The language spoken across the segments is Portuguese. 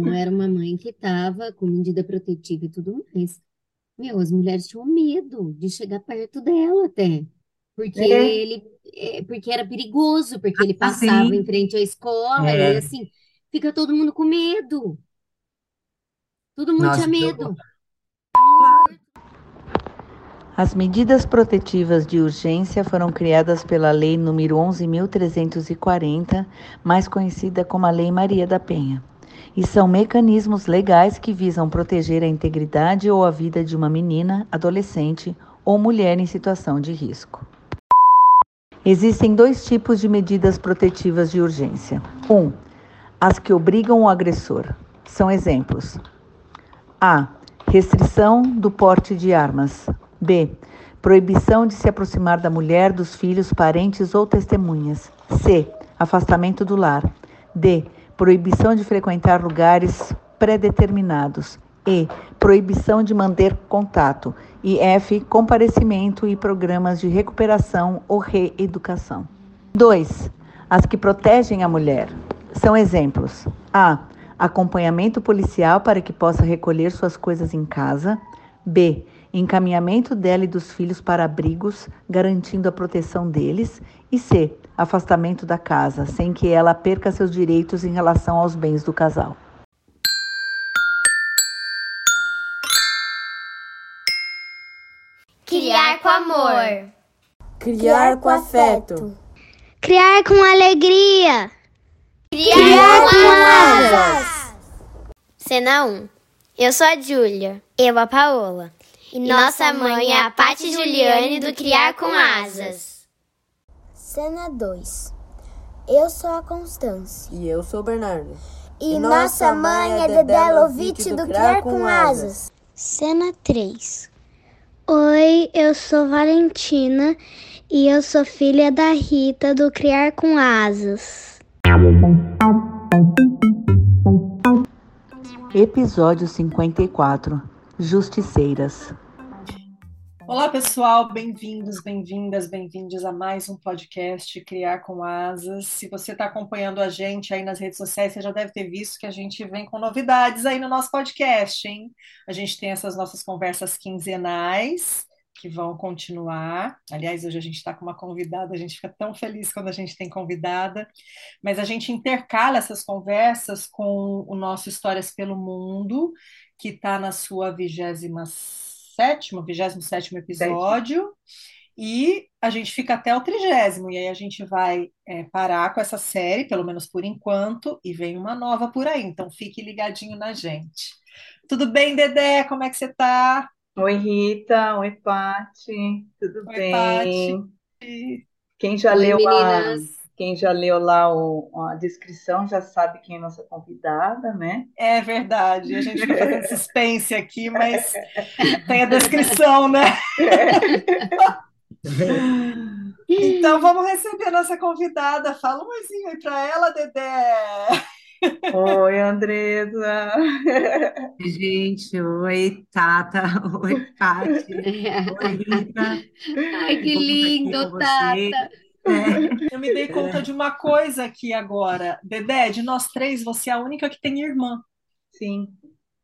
Então, era uma mãe que estava com medida protetiva e tudo mais. Meu, as mulheres tinham medo de chegar perto dela até. Porque É, ele, é, porque era perigoso, porque ele passava em assim, frente à escola, e aí é, assim, fica todo mundo com medo. Todo mundo tinha nossa, horror. medo. As medidas protetivas de urgência foram criadas pela Lei nº 11.340, mais conhecida como a Lei Maria da Penha, e são mecanismos legais que visam proteger a integridade ou a vida de uma menina, adolescente ou mulher em situação de risco. Existem dois tipos de medidas protetivas de urgência. Um, as que obrigam o agressor. São exemplos: A. Restrição do porte de armas. B. Proibição de se aproximar da mulher, dos filhos, parentes ou testemunhas. C. Afastamento do lar. D. Proibição de frequentar lugares pré-determinados. E. Proibição de manter contato. E F. Comparecimento e programas de recuperação ou reeducação. 2. As que protegem a mulher. São exemplos: A. Acompanhamento policial para que possa recolher suas coisas em casa. B. Encaminhamento dela e dos filhos para abrigos, garantindo a proteção deles. E C. Afastamento da casa, sem que ela perca seus direitos em relação aos bens do casal. Criar com amor. Criar com afeto. Criar com alegria. Criar, Criar com com asas. Cena 1. Eu sou a Júlia. Eu a Paola. E, nossa mãe é a Paty Juliane do Criar com Asas. Cena 2. Eu sou a Constância. E eu sou o Bernardo. E, nossa mãe é Dedé Lovitch do Criar com Asas. Cena 3. Oi, eu sou Valentina e eu sou filha da Rita do Criar com Asas. Episódio 54 Justiceiras. Olá, pessoal, bem-vindos, bem-vindas, bem-vindos a mais um podcast Criar com Asas. Se você está acompanhando a gente aí nas redes sociais, você já deve ter visto que a gente vem com novidades aí no nosso podcast, hein? A gente tem essas nossas conversas quinzenais que vão continuar. Aliás, hoje a gente está com uma convidada, a gente fica tão feliz quando a gente tem convidada, mas a gente intercala essas conversas com o nosso Histórias pelo Mundo, que está na sua vigésima sétimo, vigésimo sétimo episódio, e a gente fica até o trigésimo, e aí a gente vai é, parar com essa série, pelo menos por enquanto, e vem uma nova por aí, então fique ligadinho na gente. Tudo bem, Dedé? Como é que você tá? Oi, Rita. Oi, Pati. Tudo Oi, bem? Pati. Quem já Oi, leu a, meninas. Quem já leu lá o- a descrição já sabe quem é nossa convidada, né? É verdade, a gente fica fazendo suspense aqui, mas tem a descrição, né? Então vamos receber a nossa convidada. Fala um oizinho aí para ela, Dedé. Oi, Andresa. Gente, oi, Tata, oi, Pati, oi, Rita. Ai, que lindo, Tata. você. É, Eu me dei conta de uma coisa aqui agora. Dedé, de nós três, você é a única que tem irmã. Sim.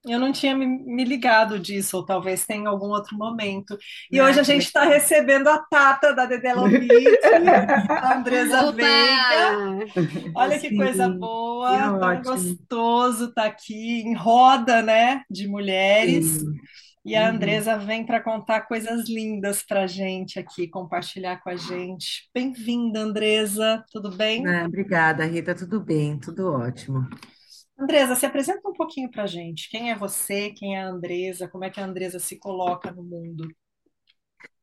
Eu não tinha me, me ligado disso, ou talvez tenha em algum outro momento. E Ah, hoje a gente está recebendo a Tata da Dedé Lovitch, a Andresa Veiga. Olha que coisa Sim, boa, tão ótimo. gostoso estar aqui em roda, né, de mulheres. Sim. E a Uhum. Andresa vem para contar coisas lindas para a gente aqui, compartilhar com a gente. Bem-vinda, Andresa, tudo bem? Ah, obrigada, Rita, tudo bem, tudo ótimo. Andresa, se apresenta um pouquinho para a gente. Quem é você? Quem é a Andresa? Como é que a Andresa se coloca no mundo?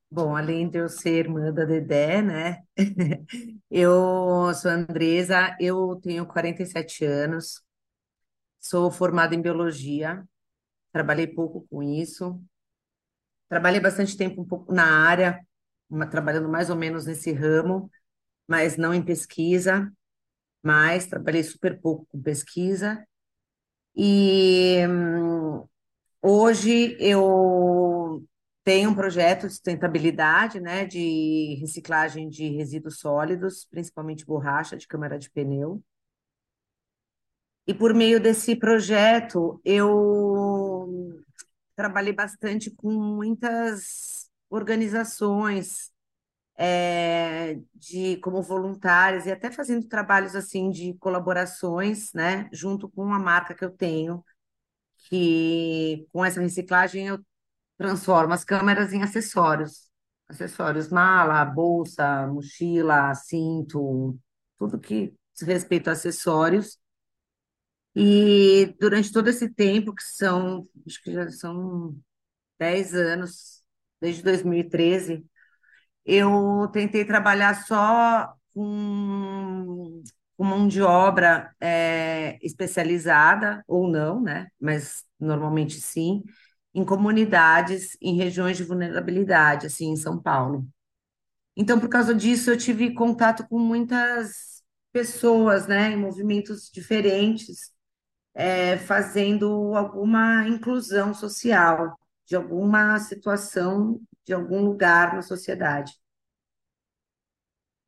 Bom, além de eu ser irmã da Dedé, né? Eu sou a Andresa, eu tenho 47 anos, sou formada em biologia, trabalhei pouco com isso, trabalhei bastante tempo um pouco na área, uma- trabalhando mais ou menos nesse ramo, mas não em pesquisa, mas trabalhei super pouco com pesquisa. E hum, hoje eu tenho um projeto de sustentabilidade, né, de reciclagem de resíduos sólidos, principalmente borracha de câmara de pneu. E por meio desse projeto, eu trabalhei bastante com muitas organizações é, de como voluntárias e até fazendo trabalhos assim de colaborações, né, junto com uma marca que eu tenho, que com essa reciclagem eu transformo as câmeras em acessórios, acessórios, mala, bolsa, mochila, cinto, tudo que diz respeito a acessórios. E durante todo esse tempo, que são, acho que já são 10 anos, desde 2013, eu tentei trabalhar só com, com mão de obra é, especializada, ou não, né? Mas normalmente sim, em comunidades, em regiões de vulnerabilidade, assim, em São Paulo. Então, por causa disso, eu tive contato com muitas pessoas, né, em movimentos diferentes, é, fazendo alguma inclusão social de alguma situação, de algum lugar na sociedade.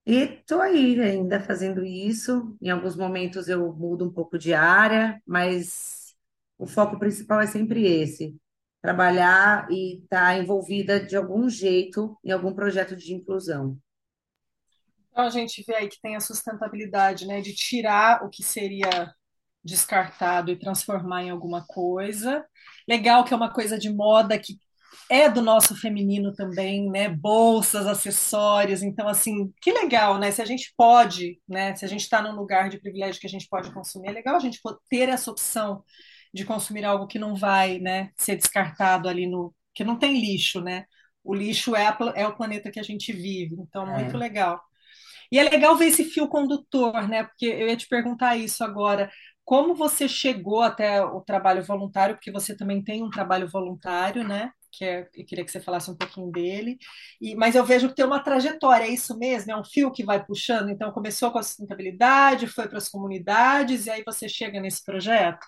E estou aí ainda fazendo isso. Em alguns momentos eu mudo um pouco de área, mas o foco principal é sempre esse: trabalhar e estar tá envolvida de algum jeito em algum projeto de inclusão. Então a gente vê aí que tem a sustentabilidade, né, de tirar o que seria descartado e transformar em alguma coisa. Legal que é uma coisa de moda que é do nosso feminino também, né? Bolsas, acessórios. Então, assim, que legal, né? Se a gente pode, né? Se a gente está num lugar de privilégio que a gente pode consumir, é legal a gente ter essa opção de consumir algo que não vai, né? Ser descartado ali no. que não tem lixo, né? O lixo é, a, é o planeta que a gente vive. Então, é. muito legal. E é legal ver esse fio condutor, né? Porque eu ia te perguntar isso agora. Como você chegou até o trabalho voluntário? Porque você também tem um trabalho voluntário, né? que é, eu queria que você falasse um pouquinho dele. E, mas eu vejo que tem uma trajetória, é isso mesmo? É um fio que vai puxando? Então, começou com a sustentabilidade, foi para as comunidades, e aí você chega nesse projeto?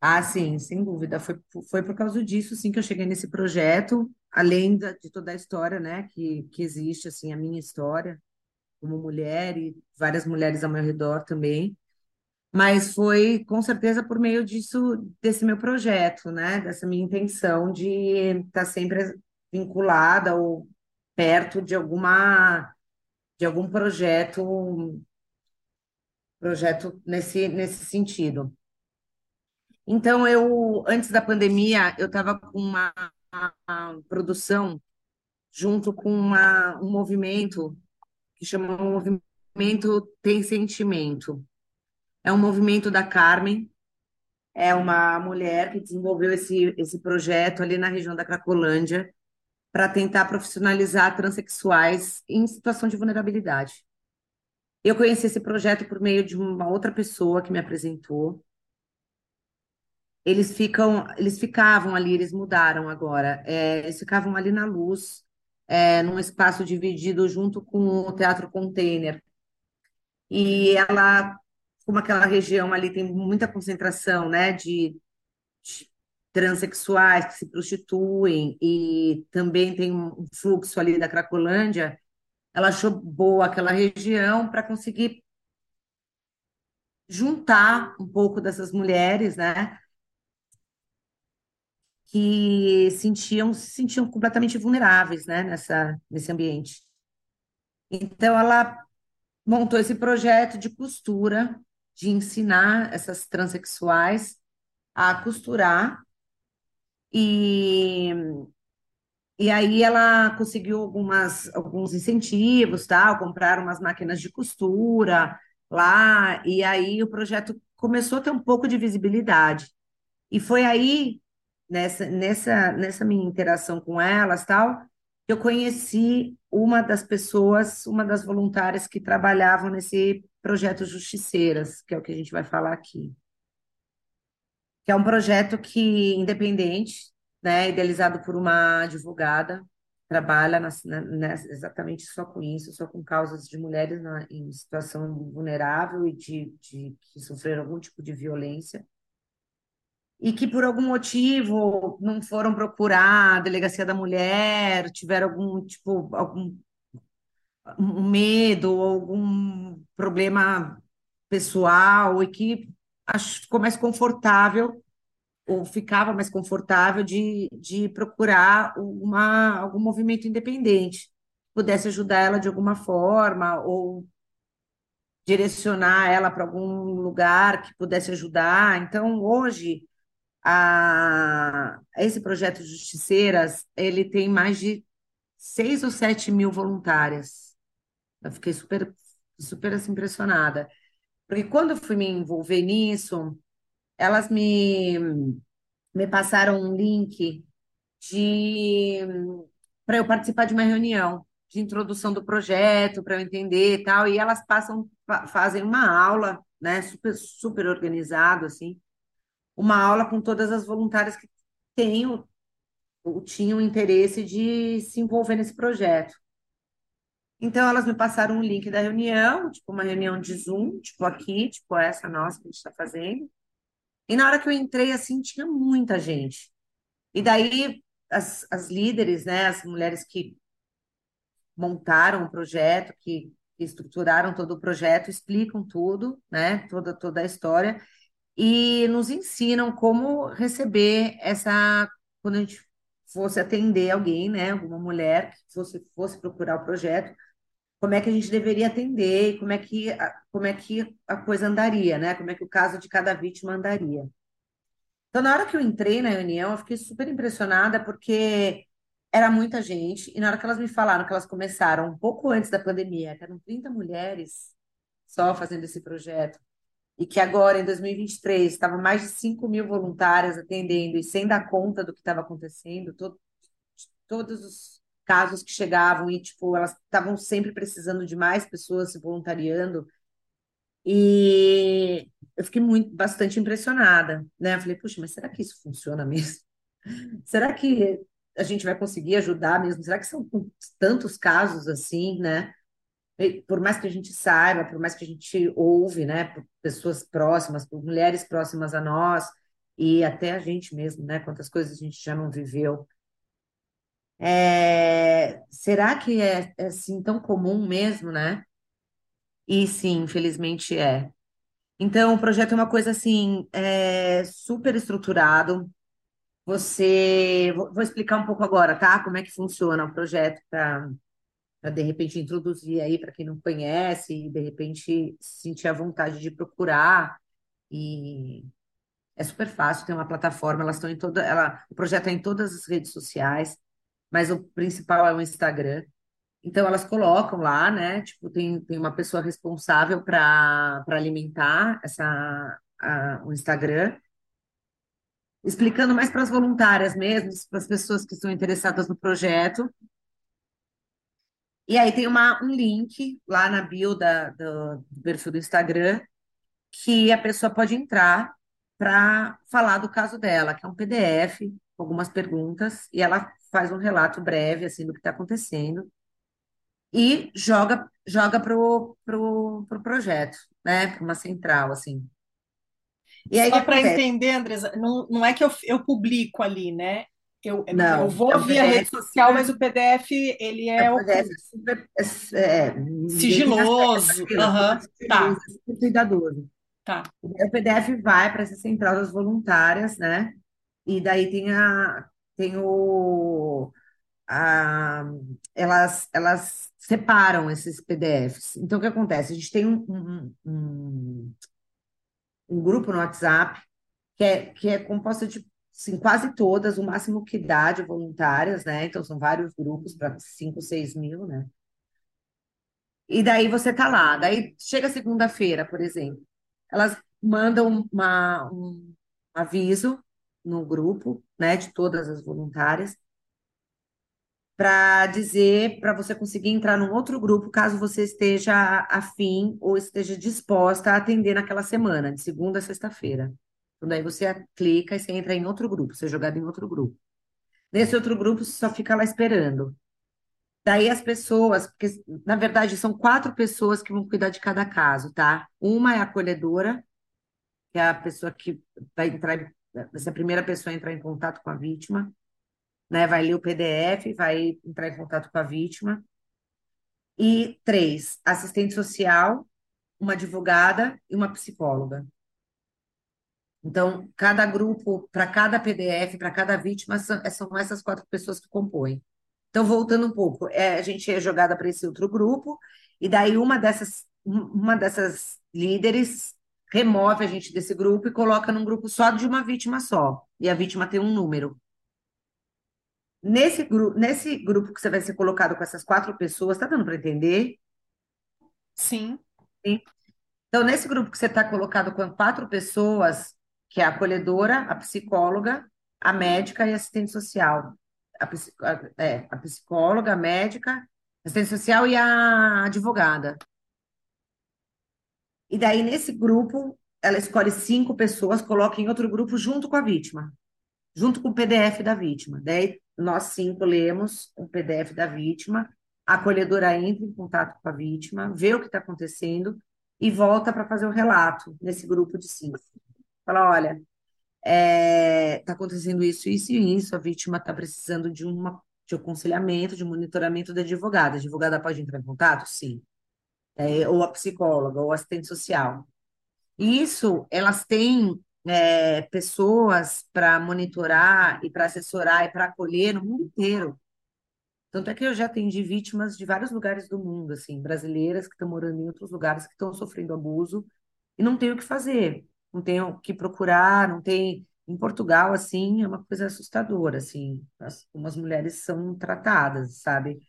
Ah, sim, sem dúvida. Foi, foi por causa disso, sim, que eu cheguei nesse projeto, além da, de toda a história, né, que, que existe, assim, a minha história como mulher e várias mulheres ao meu redor também mas foi com certeza por meio disso, desse meu projeto, né? Dessa minha intenção de estar sempre vinculada ou perto de alguma de algum projeto projeto nesse nesse sentido. Então eu antes da pandemia eu estava com uma, uma, produção junto com uma, um movimento que chama movimento tem sentimento é um movimento da Carmen, é uma mulher que desenvolveu esse, esse projeto ali na região da Cracolândia para tentar profissionalizar transexuais em situação de vulnerabilidade. Eu conheci esse projeto por meio de uma outra pessoa que me apresentou. Eles ficam, eles ficavam ali, eles mudaram agora. É, eles ficavam ali na luz, é, num espaço dividido junto com o Teatro Container. E ela como aquela região ali tem muita concentração, né, de, de transexuais que se prostituem e também tem um fluxo ali da Cracolândia, ela achou boa aquela região para conseguir juntar um pouco dessas mulheres, né, que sentiam se sentiam completamente vulneráveis, né, nessa nesse ambiente. Então ela montou esse projeto de costura de ensinar essas transexuais a costurar. E e aí ela conseguiu algumas, alguns incentivos, tal, comprar umas máquinas de costura lá, e aí o projeto começou a ter um pouco de visibilidade. E foi aí, nessa, nessa, nessa minha interação com elas, tal, que eu conheci uma das pessoas, uma das voluntárias que trabalhavam nesse projeto Justiceiras, que é o que a gente vai falar aqui. Que é um projeto que independente, né, idealizado por uma advogada, trabalha na, na, exatamente só com isso, só com causas de mulheres na, em situação vulnerável e de, de que sofreram algum tipo de violência e que por algum motivo não foram procurar a delegacia da mulher, tiveram algum tipo algum um medo ou algum problema pessoal e que acho, ficou mais confortável, ou ficava mais confortável de, de procurar uma, algum movimento independente, pudesse ajudar ela de alguma forma, ou direcionar ela para algum lugar que pudesse ajudar. Então, hoje, a, esse projeto Justiceiras, ele tem mais de seis ou sete mil voluntárias. Eu fiquei super, super assim, impressionada. Porque quando eu fui me envolver nisso, elas me, me passaram um link de para eu participar de uma reunião de introdução do projeto, para eu entender e tal, e elas passam, fazem uma aula, né, super, super organizado, assim, uma aula com todas as voluntárias que têm ou tinham interesse de se envolver nesse projeto. Então, elas me passaram um link da reunião, tipo uma reunião de Zoom, tipo aqui, tipo essa nossa que a gente está fazendo. E na hora que eu entrei, assim, tinha muita gente. E daí, as, as líderes, né, as mulheres que montaram o projeto, que, estruturaram todo o projeto, explicam tudo, né, toda, toda a história, e nos ensinam como receber essa, quando a gente fosse atender alguém, né, alguma mulher que fosse, fosse procurar o projeto, como é que a gente deveria atender como é que, como é que a coisa andaria, né, como é que o caso de cada vítima andaria. Então, na hora que eu entrei na reunião, eu fiquei super impressionada porque era muita gente, e na hora que elas me falaram que elas começaram um pouco antes da pandemia, que eram 30 mulheres só fazendo esse projeto, e que agora, em 2023, estavam mais de 5 mil voluntárias atendendo e sem dar conta do que estava acontecendo, to todos os casos que chegavam e, tipo, elas estavam sempre precisando de mais pessoas se voluntariando. E eu fiquei muito, bastante impressionada, né? Eu falei, puxa, mas será que isso funciona mesmo? Será que a gente vai conseguir ajudar mesmo? Será que são tantos casos assim, né? Por mais que a gente saiba, por mais que a gente ouve, né, por pessoas próximas, por mulheres próximas a nós e até a gente mesmo, né? Quantas coisas a gente já não viveu. É, será que é, é assim tão comum mesmo, né? E sim, infelizmente é. Então, o projeto é uma coisa assim, é, super estruturado. Você, vou, vou explicar um pouco agora, tá? Como é que funciona o projeto para de repente introduzir aí para quem não conhece e de repente sentir a vontade de procurar e é super fácil, tem uma plataforma, elas estão em toda, ela, o projeto é em todas as redes sociais, mas o principal é o Instagram. Então elas colocam lá, né? Tipo, tem, tem uma pessoa responsável para alimentar essa a, o Instagram, explicando mais para as voluntárias mesmo, para as pessoas que estão interessadas no projeto. E aí tem uma, um link lá na bio da, do, do perfil do Instagram que a pessoa pode entrar para falar do caso dela, que é um PDF algumas perguntas, e ela faz um relato breve assim do que está acontecendo e joga joga pro, pro, pro projeto, né? Para uma central, assim. E aí, Só para entender, Andresa, não, não é que eu, eu publico ali, né? Eu, não, eu vou é via PDF, rede social, mas o PDF ele é, é o PDF super, é, sigiloso, uhum, tá. cuidadoso. Tá. O PDF vai para essa central das voluntárias, né? E daí tem a tem o a, elas, elas separam esses PDFs. Então, o que acontece? A gente tem um, um, um, um grupo no WhatsApp que é, que é composto de assim, quase todas, o máximo que dá de voluntárias, né? Então, são vários grupos para 5, 6 mil, né? E daí você tá lá. Daí chega segunda-feira, por exemplo, elas mandam uma, um aviso no grupo, né, de todas as voluntárias, para dizer para você conseguir entrar num outro grupo caso você esteja afim ou esteja disposta a atender naquela semana, de segunda a sexta-feira. Então, daí você clica e você entra em outro grupo, você é jogado em outro grupo. Nesse outro grupo, você só fica lá esperando. Daí as pessoas, porque na verdade são quatro pessoas que vão cuidar de cada caso, tá? Uma é a acolhedora, que é a pessoa que vai entrar, vai ser a primeira pessoa entrar em contato com a vítima né? Vai ler o PDF, vai entrar em contato com a vítima. E três, assistente social, uma advogada e uma psicóloga. Então, cada grupo, para cada PDF, para cada vítima, são, são essas quatro pessoas que compõem. Então, voltando um pouco, é, a gente é jogada para esse outro grupo, e daí uma dessas, uma dessas líderes remove a gente desse grupo e coloca num grupo só de uma vítima só. E a vítima tem um número. Nesse, gru nesse grupo que você vai ser colocado com essas quatro pessoas, tá dando para entender? Sim. Sim. Então, nesse grupo que você está colocado com quatro pessoas, que é a acolhedora, a psicóloga, a médica e a assistente social. A, é, a psicóloga, a médica, assistente social e a advogada. E daí, nesse grupo, ela escolhe cinco pessoas, coloca em outro grupo junto com a vítima, junto com o PDF da vítima. Daí, nós cinco lemos o PDF da vítima, a acolhedora entra em contato com a vítima, vê o que está acontecendo e volta para fazer o relato nesse grupo de cinco. Fala, olha, está é, tá acontecendo isso, isso e isso, a vítima está precisando de, uma, de aconselhamento, de monitoramento da advogada. A advogada pode entrar em contato? Sim é, ou a psicóloga, ou assistente social. Isso, elas têm é, pessoas para monitorar e para assessorar e para acolher no mundo inteiro. Tanto é que eu já atendi vítimas de vários lugares do mundo, assim, brasileiras que estão morando em outros lugares que estão sofrendo abuso e não tem o que fazer, não tem o que procurar, não tem. Em Portugal, assim, é uma coisa assustadora, assim, as, mulheres são tratadas, sabe?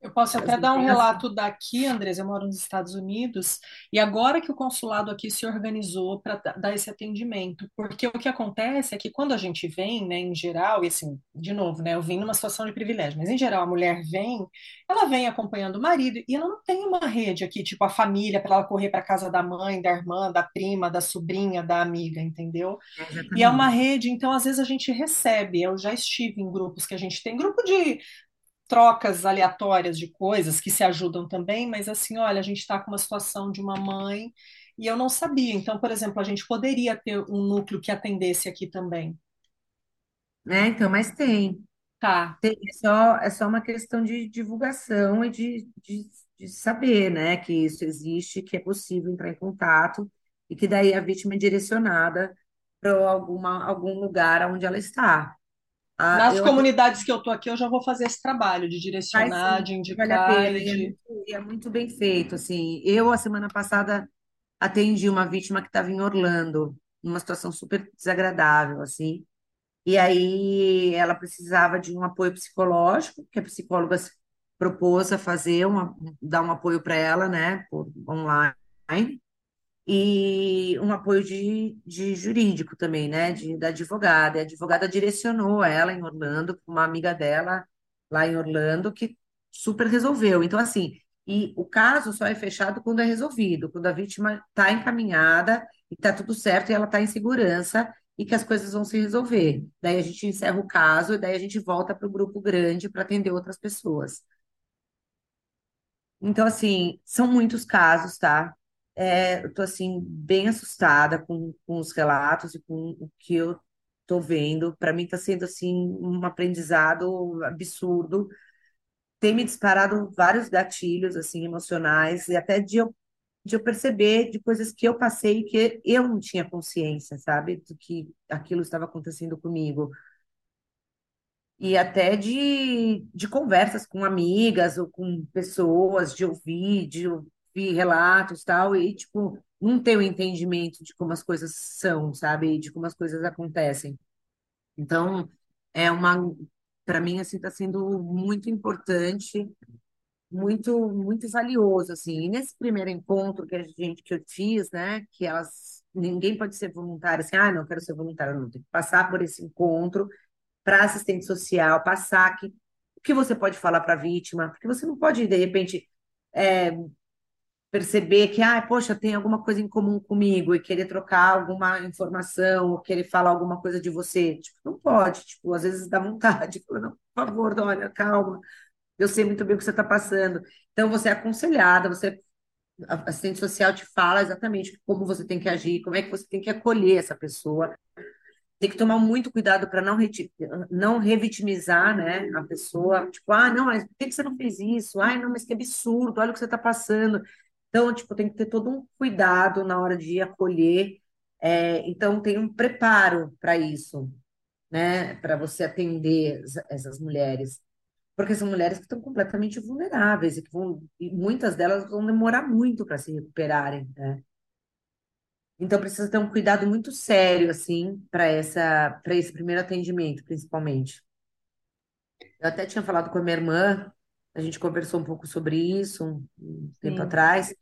Eu posso até dar um relato daqui, Andres. Eu moro nos Estados Unidos e agora que o consulado aqui se organizou para dar esse atendimento, porque o que acontece é que quando a gente vem, né, em geral, e assim, de novo, né, eu vim numa situação de privilégio, mas em geral a mulher vem, ela vem acompanhando o marido e ela não tem uma rede aqui, tipo a família, para ela correr para casa da mãe, da irmã, da prima, da sobrinha, da amiga, entendeu? E é uma rede, então às vezes a gente recebe. Eu já estive em grupos que a gente tem, grupo de trocas aleatórias de coisas que se ajudam também, mas assim, olha, a gente está com uma situação de uma mãe e eu não sabia. Então, por exemplo, a gente poderia ter um núcleo que atendesse aqui também. É, então, mas tem. Tá. Tem, é só, é só uma questão de divulgação e de, de, de saber, né, que isso existe, que é possível entrar em contato e que daí a vítima é direcionada para alguma algum lugar onde ela está. Ah, Nas eu comunidades que eu estou aqui, eu já vou fazer esse trabalho de direcionar, de indicar. Vale e de... é, muito, é muito bem feito. Assim, eu, a semana passada, atendi uma vítima que estava em Orlando, numa situação super desagradável, assim. E aí ela precisava de um apoio psicológico, que a psicóloga propôs a fazer, uma, dar um apoio para ela, né, por online e um apoio de, de jurídico também, né, de, da advogada. a advogada direcionou ela em Orlando uma amiga dela lá em Orlando que super resolveu. Então, assim, e o caso só é fechado quando é resolvido, quando a vítima está encaminhada e está tudo certo e ela está em segurança e que as coisas vão se resolver. Daí a gente encerra o caso e daí a gente volta para o grupo grande para atender outras pessoas. Então, assim, são muitos casos, tá? É, eu tô assim bem assustada com, com os relatos e com o que eu tô vendo. Para mim está sendo assim um aprendizado absurdo. Tem me disparado vários gatilhos assim emocionais e até de eu, de eu perceber de coisas que eu passei que eu não tinha consciência, sabe, do que aquilo estava acontecendo comigo. E até de, de conversas com amigas ou com pessoas, de ouvir, de vi relatos tal, e, tipo, não ter o entendimento de como as coisas são, sabe? De como as coisas acontecem. Então, é uma, para mim, assim, está sendo muito importante, muito, muito valioso, assim. E nesse primeiro encontro que a gente, que eu fiz, né, que elas, ninguém pode ser voluntário, assim, ah, não quero ser voluntário, não, tem que passar por esse encontro para assistente social, passar que o que você pode falar para a vítima, porque você não pode, de repente, é, perceber que, ah, poxa, tem alguma coisa em comum comigo e querer trocar alguma informação, ou querer falar alguma coisa de você. Tipo, não pode, tipo, às vezes dá vontade, tipo, não, por favor, olha, calma, eu sei muito bem o que você está passando. Então, você é aconselhada, você, a assistente social te fala exatamente como você tem que agir, como é que você tem que acolher essa pessoa. Tem que tomar muito cuidado para não, não revitimizar né, a pessoa. Tipo, ah, não, mas por que você não fez isso? Ai, não, mas que absurdo, olha o que você está passando. Então, tipo, tem que ter todo um cuidado na hora de acolher É, então, tem um preparo para isso, né? Para você atender essas mulheres. Porque são mulheres que estão completamente vulneráveis e que vão, e muitas delas vão demorar muito para se recuperarem, né? Então precisa ter um cuidado muito sério assim para essa para esse primeiro atendimento, principalmente. Eu até tinha falado com a minha irmã, a gente conversou um pouco sobre isso um tempo Sim. atrás,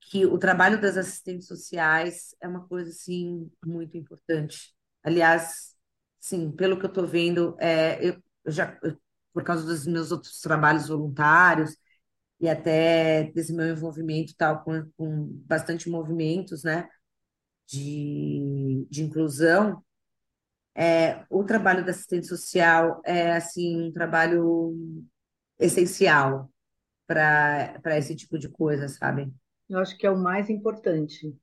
que o trabalho das assistentes sociais é uma coisa assim muito importante. Aliás, sim, pelo que eu estou vendo, é, eu, já eu, por causa dos meus outros trabalhos voluntários e até desse meu envolvimento tal com, com bastante movimentos, né, de, de inclusão, é, o trabalho da assistente social é assim um trabalho essencial para esse tipo de coisa, sabe? Eu acho que é o mais importante,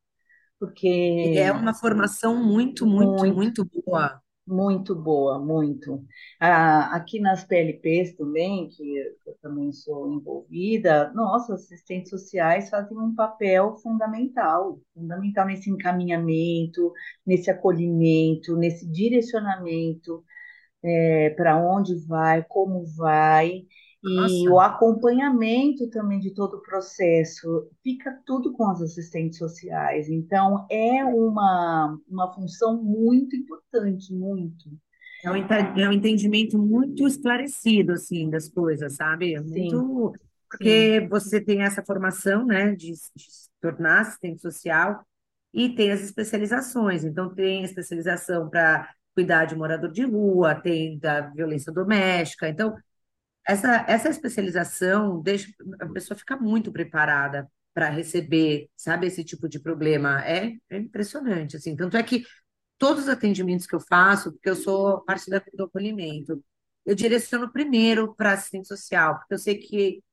porque é uma formação muito, muito, muito, muito boa. muito boa, muito. Ah, aqui nas PLPs também, que eu também sou envolvida, nossa, assistentes sociais fazem um papel fundamental, fundamental nesse encaminhamento, nesse acolhimento, nesse direcionamento. para onde vai, como vai, e o Nossa, acompanhamento também de todo o processo. Fica tudo com as assistentes sociais. Então, é uma, uma função muito importante, muito. é um, é um entendimento muito esclarecido, assim, das coisas, sabe? É Sim, muito... sim, Porque você tem essa formação, né, de, de se tornar assistente social e tem as especializações. Então, tem especialização para cuidar de morador de rua, tem da violência doméstica. Então, essa, essa especialização deixa a pessoa ficar muito preparada para receber, sabe, esse tipo de problema. É, é impressionante, assim. Tanto é que todos os atendimentos que eu faço, porque eu sou parte da- do acolhimento, eu direciono primeiro para assistente social, porque eu sei que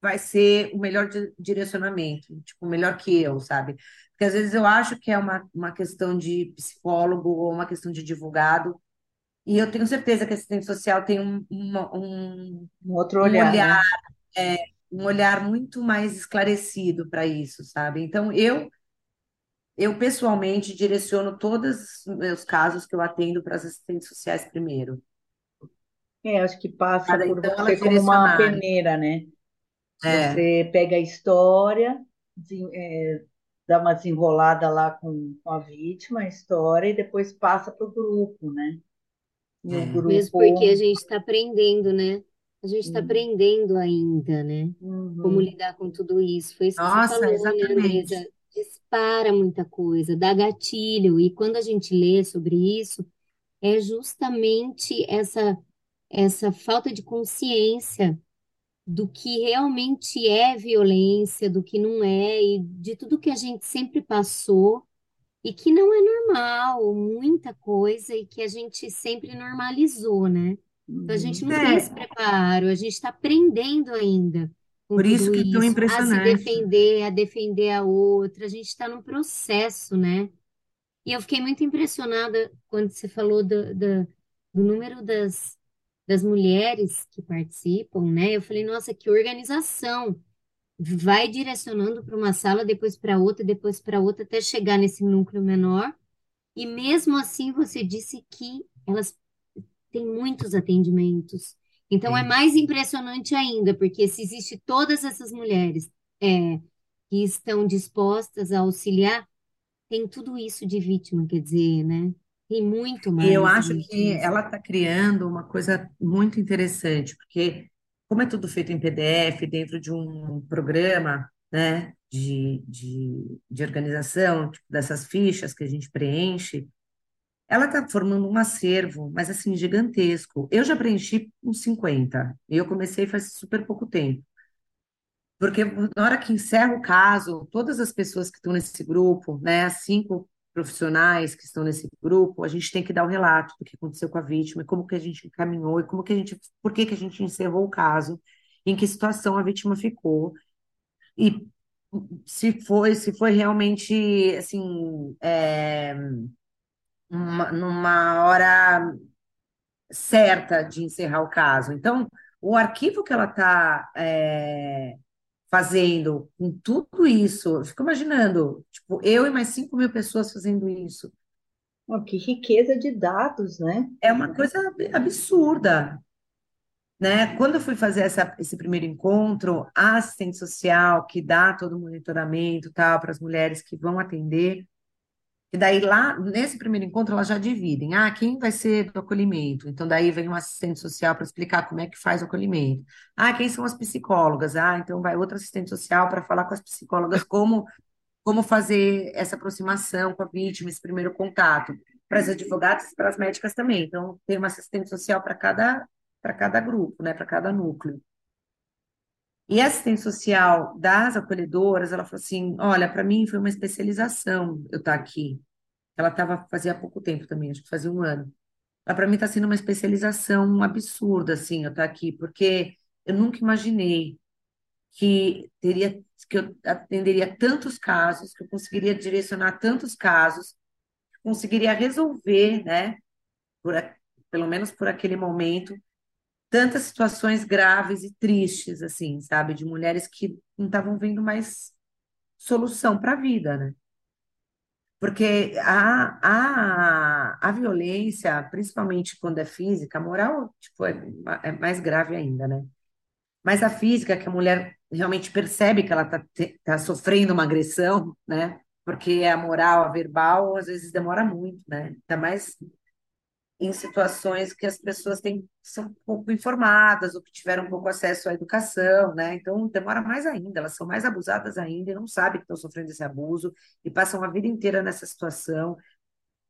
vai ser o melhor di- direcionamento, tipo, melhor que eu, sabe? Porque às vezes eu acho que é uma, uma questão de psicólogo ou uma questão de advogado, e eu tenho certeza que assistente social tem um, uma- um, um outro um olhar, olhar, né? um olhar muito mais esclarecido para isso, sabe? Então, eu, eu pessoalmente direciono todos os meus casos que eu atendo para as assistentes sociais primeiro, É, acho que passa para por então você elas como uma peneira, né? É. Você pega a história, é, dá uma desenrolada lá com, com a vítima, a história, e depois passa para o grupo, né? E o É. Mesmo porque a grupo. gente está aprendendo, né? A gente está Hum, aprendendo ainda, né? Como uhum, lidar com tudo isso. Foi isso que você Nossa, falou, né, exatamente. Andresa? Dispara muita coisa, dá gatilho. E quando a gente lê sobre isso, é justamente essa, essa falta de consciência do que realmente é violência, do que não é, e de tudo que a gente sempre passou e que não é normal, muita coisa, e que a gente sempre normalizou, né? Então a gente uhum. não tem esse É, preparo, a gente está aprendendo ainda por isso que é tão isso, a se impressionante. defender, a defender a outra, a gente está num processo, né? E eu fiquei muito impressionada quando você falou do, do, do número das, das mulheres que participam, né? Eu falei, nossa, que organização! Vai direcionando para uma sala, depois para outra, depois para outra, até chegar nesse núcleo menor. E mesmo assim, você disse que elas têm muitos atendimentos. Então, é Sim. mais impressionante ainda, porque se existe todas essas mulheres é, que estão dispostas a auxiliar, tem tudo isso de vítima, quer dizer, né? Tem muito E eu mais acho que ela está criando uma coisa muito interessante, porque como é tudo feito em PDF, dentro de um programa, né, de, de, de organização, tipo, dessas fichas que a gente preenche, ela está formando um acervo, mas assim, gigantesco. Eu já preenchi uns 50, e eu comecei faz super pouco tempo. Porque na hora que encerra o caso, todas as pessoas que estão nesse grupo, né, as cinco profissionais que estão nesse grupo, a gente tem que dar o relato do que aconteceu com a vítima, e como que a gente encaminhou, e como que a gente, por que que a gente encerrou o caso, em que situação a vítima ficou, e se foi, se foi realmente, assim, é, uma- numa hora certa de encerrar o caso. Então, o arquivo que ela está fazendo com tudo isso. Eu fico imaginando, tipo, eu e mais 5 mil pessoas fazendo isso. Oh, que riqueza de dados, né? É uma coisa absurda, né? Quando eu fui fazer essa, esse primeiro encontro, a assistente social que dá todo o monitoramento tal para as mulheres que vão atender, e daí lá, nesse primeiro encontro, elas já dividem. Ah, quem vai ser do acolhimento? Então, daí vem um assistente social para explicar como é que faz o acolhimento. Ah, quem são as psicólogas? Ah, então vai outro assistente social para falar com as psicólogas como, como fazer essa aproximação com a vítima, esse primeiro contato. Para as advogadas e para as médicas também. Então, tem uma assistente social para cada, para cada grupo, né? Para cada núcleo. E a assistente social das acolhedoras, ela falou assim: olha, para mim foi uma especialização eu estar aqui. Ela estava fazia pouco tempo também, acho que fazia um ano. Para mim está sendo uma especialização absurda, assim, eu estar tá aqui, porque eu nunca imaginei que teria, que eu atenderia tantos casos, que eu conseguiria direcionar tantos casos, que conseguiria resolver, né, por, pelo menos por aquele momento, tantas situações graves e tristes, assim, sabe? De mulheres que não estavam vendo mais solução para a vida, né? Porque a, a, a violência, principalmente quando é física, a moral, tipo, é, é mais grave ainda, né? Mas a física, que a mulher realmente percebe que ela está tá sofrendo uma agressão, né? Porque a moral, a verbal, às vezes demora muito, né? Ainda mais em situações que as pessoas têm, são pouco informadas ou que tiveram pouco acesso à educação, né? Então demora mais ainda, elas são mais abusadas ainda e não sabem que estão sofrendo esse abuso e passam a vida inteira nessa situação.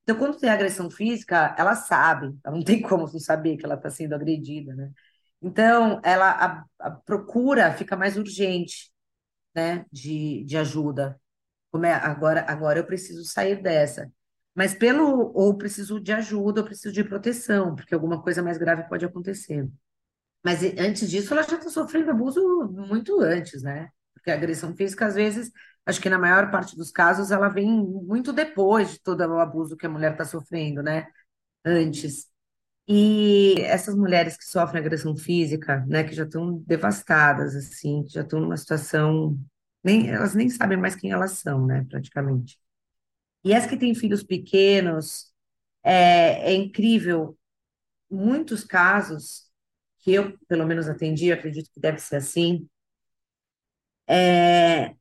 Então, quando tem agressão física, ela sabe, ela não tem como não saber que ela está sendo agredida, né? Então, ela a, a procura fica mais urgente, né, de, de ajuda. Como é agora, agora eu preciso sair dessa. Mas pelo ou preciso de ajuda, ou preciso de proteção, porque alguma coisa mais grave pode acontecer. Mas antes disso, ela já está sofrendo abuso muito antes, né? Porque a agressão física, às vezes, acho que na maior parte dos casos, ela vem muito depois de todo o abuso que a mulher está sofrendo, né? Antes. E essas mulheres que sofrem agressão física, né, que já estão devastadas, assim, que já estão numa situação, nem, elas nem sabem mais quem elas são, né, praticamente. E as que têm filhos pequenos, é, é incrível, muitos casos que eu, pelo menos, atendi, acredito que deve ser assim, é,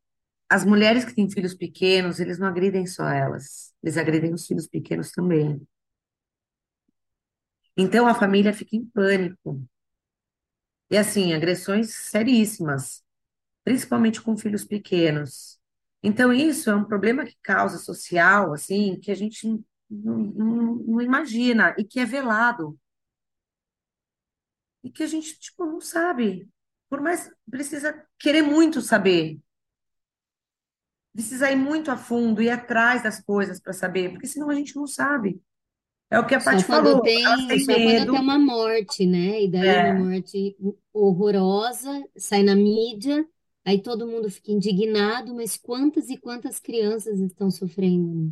as mulheres que têm filhos pequenos, eles não agridem só elas, eles agridem os filhos pequenos também. Então a família fica em pânico. E assim, agressões seríssimas, principalmente com filhos pequenos. Então, isso é um problema que causa social, assim, que a gente não, não, não imagina e que é velado. E que a gente, tipo, não sabe. Por mais precisa querer muito saber. Precisa ir muito a fundo, ir atrás das coisas para saber, porque senão a gente não sabe. É o que a Só Paty quando falou, tem, elas têm só quando medo. tem uma morte, né? E daí uma É, morte horrorosa, sai na mídia, aí todo mundo fica indignado, mas quantas e quantas crianças estão sofrendo, né?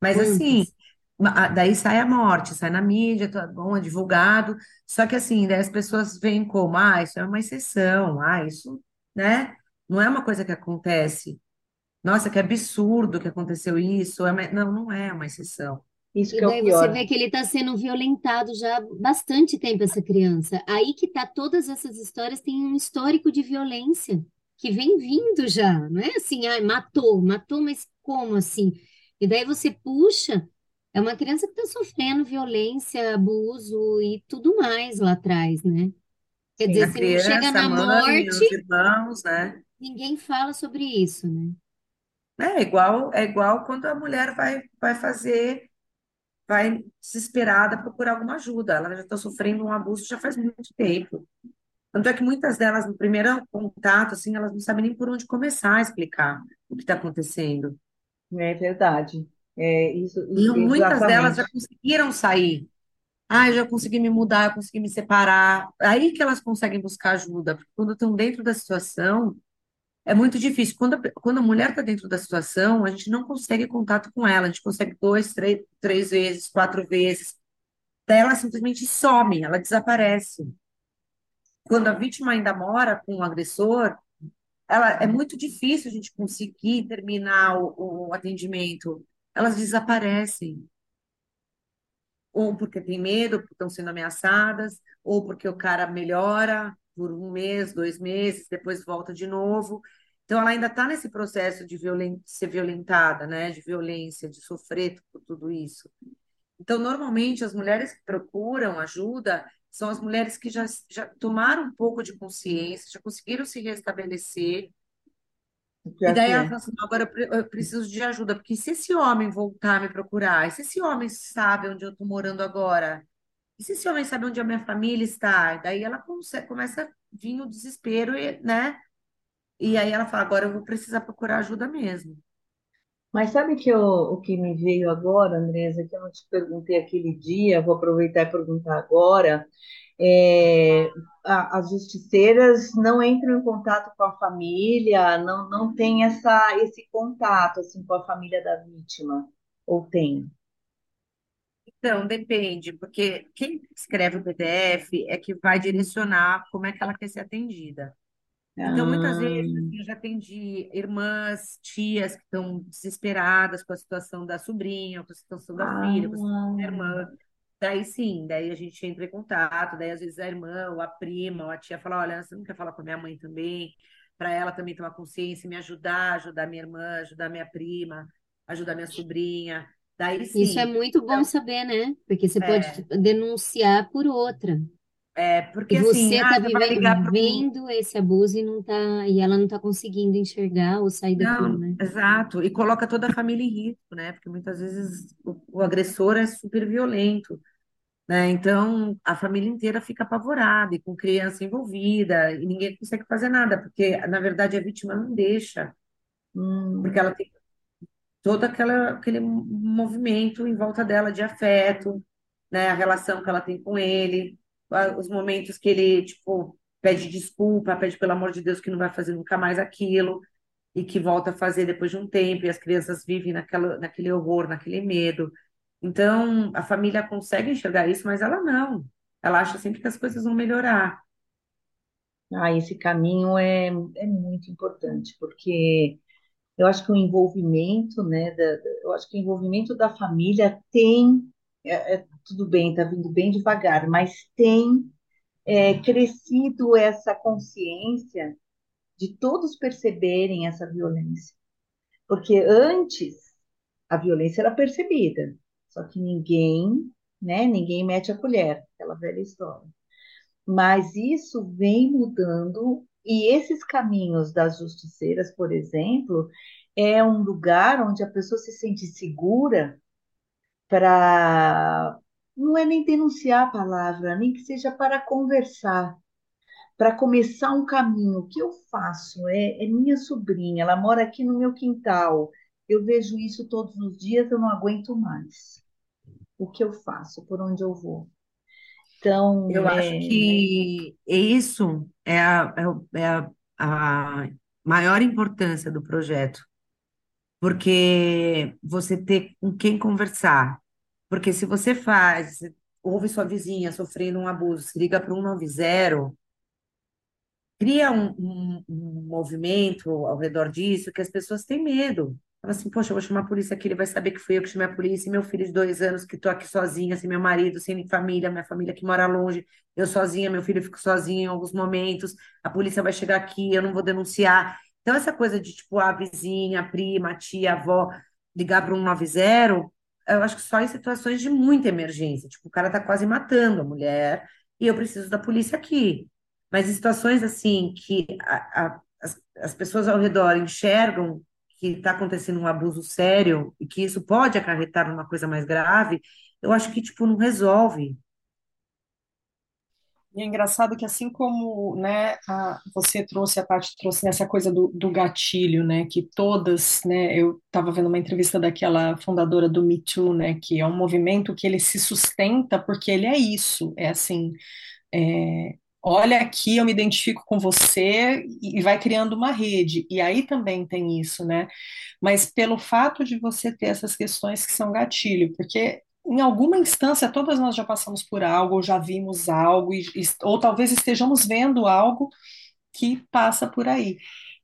mas assim, Quantas? ma- a- daí sai a morte, sai na mídia, tá bom, é divulgado. Só que assim, daí as pessoas veem como, ah, isso é uma exceção, ah, isso, né? Não é uma coisa que acontece. Nossa, que absurdo que aconteceu isso. É uma- Não, não é uma exceção. Isso E que é o daí você pior. vê que ele está sendo violentado já há bastante tempo, essa criança. Aí que tá, todas essas histórias têm um histórico de violência que vem vindo já, não é assim, ah, matou, matou, mas como assim? E daí você puxa, é uma criança que está sofrendo violência, abuso e tudo mais lá atrás, né? Quer Sim. Dizer, se não chega criança, na mãe, morte, os irmãos, né? ninguém fala sobre isso, né? É igual, é igual quando a mulher vai, vai fazer, vai desesperada procurar alguma ajuda. Ela já está sofrendo um abuso já faz muito tempo. Tanto é que muitas delas, no primeiro contato, assim, elas não sabem nem por onde começar a explicar o que está acontecendo. É verdade. É isso, E muitas delas já exatamente. conseguiram sair. Ah, eu já consegui me mudar, eu consegui me separar. Aí que elas conseguem buscar ajuda, porque quando estão dentro da situação, é muito difícil. Quando a, quando a mulher está dentro da situação, a gente não consegue contato com ela, a gente consegue dois, três, três vezes, quatro vezes. Daí ela simplesmente some, ela desaparece. Quando a vítima ainda mora com o agressor, ela, é muito difícil a gente conseguir terminar o, o atendimento. Elas desaparecem. Ou porque tem medo, porque estão sendo ameaçadas, ou porque o cara melhora por um mês, dois meses, depois volta de novo. Então, ela ainda está nesse processo de violen ser violentada, né? De violência, de sofrer por tudo isso. Então, normalmente, as mulheres que procuram ajuda são as mulheres que já, já tomaram um pouco de consciência, já conseguiram se restabelecer. E daí ela fala assim, agora eu preciso de ajuda, porque se esse homem voltar a me procurar, e se esse homem sabe onde eu estou morando agora, e se esse homem sabe onde a minha família está, daí ela consegue, começa a vir o desespero, né? E aí ela fala, agora eu vou precisar procurar ajuda mesmo. Mas sabe que eu, o que me veio agora, Andresa, que eu não te perguntei aquele dia, vou aproveitar e perguntar agora. É, a, as justiceiras não entram em contato com a família, não, não tem essa, esse contato assim, com a família da vítima, ou tem? Então, depende, porque quem escreve o PDF é que vai direcionar como é que ela quer ser atendida. Então, muitas vezes, Ah, assim, eu já atendi irmãs, tias que estão desesperadas com a situação da sobrinha, com a situação da filha, com a situação da ah, irmã. Daí sim, daí a gente entra em contato, daí às vezes a irmã, ou a prima, ou a tia fala, olha, você não quer falar com a minha mãe também? Para ela também uma consciência, e me ajudar, ajudar minha irmã, ajudar minha prima, ajudar minha sobrinha. Daí Isso é sim. muito bom Então, saber, né? Porque você pode é, denunciar por outra. É porque assim, você ah, tá você vai ligar para vivendo esse abuso e não tá, e ela não tá conseguindo enxergar ou sair daquilo, né? exato. E coloca toda a família em risco, né? Porque muitas vezes o, o agressor é super violento, né? Então a família inteira fica apavorada e com criança envolvida e ninguém consegue fazer nada, porque na verdade a vítima não deixa, porque hum. ela tem todo aquela, aquele movimento em volta dela de afeto, né? A relação que ela tem com ele, os momentos que ele, tipo, pede desculpa, pede pelo amor de Deus que não vai fazer nunca mais aquilo. e que volta a fazer depois de um tempo, e as crianças vivem naquela, naquele horror, naquele medo. Então, a família consegue enxergar isso, mas ela não. Ela acha sempre que as coisas vão melhorar. Ah, esse caminho é, é muito importante, porque eu acho que o envolvimento, né, da, eu acho que o envolvimento da família tem, é, é, tudo bem, está vindo bem devagar, mas tem é, crescido essa consciência de todos perceberem essa violência. Porque antes a violência era percebida, só que ninguém, né, ninguém mete a colher, aquela velha história. Mas isso vem mudando, e esses caminhos das justiceiras, por exemplo, é um lugar onde a pessoa se sente segura para. Não é nem denunciar a palavra, nem que seja para conversar, para começar um caminho. O que eu faço? É, é minha sobrinha, ela mora aqui no meu quintal. Eu vejo isso todos os dias, eu não aguento mais. O que eu faço? Por onde eu vou? Então, Eu acho é, que isso é a, é é a, a maior importância do projeto, porque você ter com quem conversar. Porque se você faz, ouve sua vizinha sofrendo um abuso, se liga para o 190, cria um, um- um movimento ao redor disso que as pessoas têm medo. Fala assim, poxa, eu vou chamar a polícia aqui, ele vai saber que fui eu que chamei a polícia, e meu filho de dois anos que estou aqui sozinha, sem meu marido, sem família, minha família que mora longe, eu sozinha, meu filho fica sozinho em alguns momentos, a polícia vai chegar aqui, eu não vou denunciar. Então, essa coisa de, tipo, a vizinha, a prima, a tia, a avó, ligar para o 190, eu acho que só em situações de muita emergência, tipo, o cara tá quase matando a mulher, e eu preciso da polícia aqui. Mas em situações assim que a- a- as, as pessoas ao redor enxergam que está acontecendo um abuso sério e que isso pode acarretar numa coisa mais grave, eu acho que tipo não resolve. E é engraçado que assim como, né, a- você trouxe a parte trouxe nessa coisa do, do gatilho, né, que todas, né, eu estava vendo uma entrevista daquela fundadora do Me Too, né, que é um movimento que ele se sustenta porque ele é isso, é assim, é, olha aqui, eu me identifico com você e vai criando uma rede. E aí também tem isso, né? Mas pelo fato de você ter essas questões que são gatilho, porque em alguma instância todas nós já passamos por algo, ou já vimos algo, e- ou talvez estejamos vendo algo que passa por aí.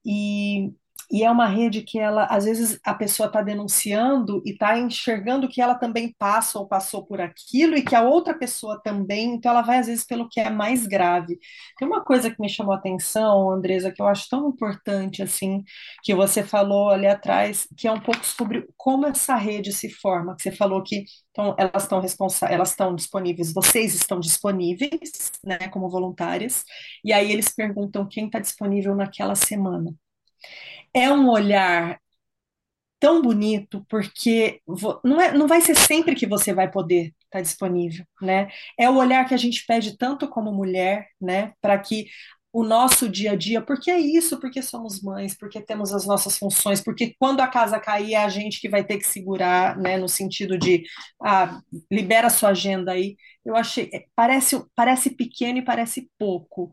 e e é uma rede que ela, às vezes, a pessoa está denunciando e está enxergando que ela também passa ou passou por aquilo e que a outra pessoa também, então ela vai, às vezes, pelo que é mais grave. Tem uma coisa que me chamou a atenção, Andresa, que eu acho tão importante, assim, que você falou ali atrás, que é um pouco sobre como essa rede se forma, que você falou que então, elas estão elas estão disponíveis, vocês estão disponíveis, né, como voluntárias, e aí eles perguntam quem está disponível naquela semana é um olhar tão bonito, porque não, é, não vai ser sempre que você vai poder estar disponível, né? É o olhar que a gente pede tanto como mulher, né? Para que o nosso dia a dia, porque é isso, porque somos mães, porque temos as nossas funções, porque quando a casa cair é a gente que vai ter que segurar, né, no sentido de ah, libera sua agenda aí. Eu achei, é, parece, parece pequeno e parece pouco,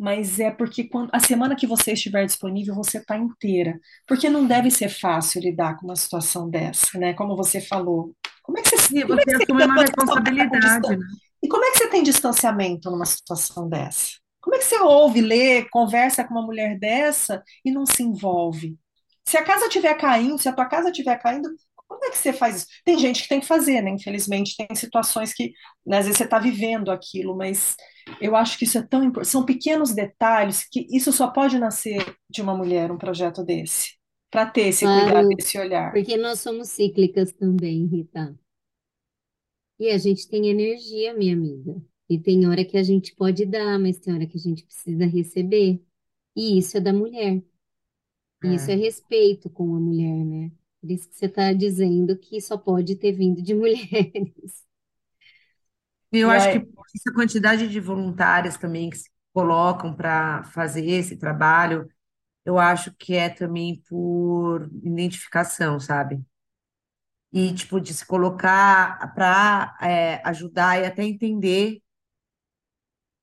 mas é porque quando, a semana que você estiver disponível, você está inteira. Porque não deve ser fácil lidar com uma situação dessa, né? Como você falou. Como é que você, Sim, você, é que assume uma responsabilidade, né? E como é que você tem distanciamento numa situação dessa? Como é que você ouve, lê, conversa com uma mulher dessa e não se envolve? Se a casa estiver caindo, se a tua casa estiver caindo, como é que você faz isso? Tem gente que tem que fazer, né? Infelizmente, tem situações que, né, às vezes, você está vivendo aquilo, mas eu acho que isso é tão importante. São pequenos detalhes que isso só pode nascer de uma mulher, um projeto desse, para ter esse cuidado, Claro, esse olhar. porque nós somos cíclicas também, Rita. E a gente tem energia, minha amiga. E tem hora que a gente pode dar, mas tem hora que a gente precisa receber. E isso é da mulher. E isso é É. respeito com a mulher, né? Por isso que você está dizendo que só pode ter vindo de mulheres. E eu acho que aí, essa quantidade de voluntárias também que se colocam para fazer esse trabalho, eu acho que é também por identificação, sabe? E, tipo, de se colocar para ajudar e até entender,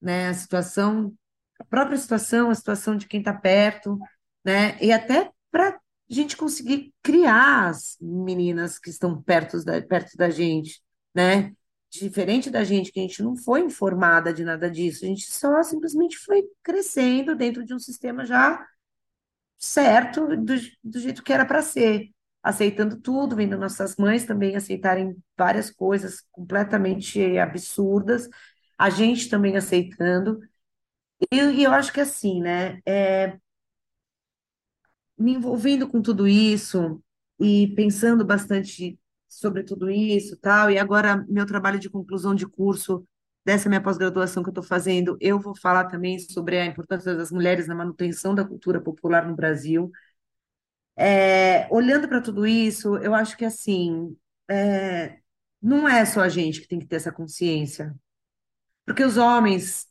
né, a situação, a própria situação, a situação de quem está perto, né? E até para a gente conseguir criar as meninas que estão perto da, perto da gente, né? Diferente da gente, que a gente não foi informada de nada disso, a gente só simplesmente foi crescendo dentro de um sistema já certo, do, do jeito que era para ser, aceitando tudo, vendo nossas mães também aceitarem várias coisas completamente absurdas, a gente também aceitando. E, e eu acho que assim, né? É, me envolvendo com tudo isso e pensando bastante sobre tudo isso, tal, e agora meu trabalho de conclusão de curso dessa minha pós-graduação que eu estou fazendo, eu vou falar também sobre a importância das mulheres na manutenção da cultura popular no Brasil. É, olhando para tudo isso, eu acho que assim, é, não é só a gente que tem que ter essa consciência, porque os homens,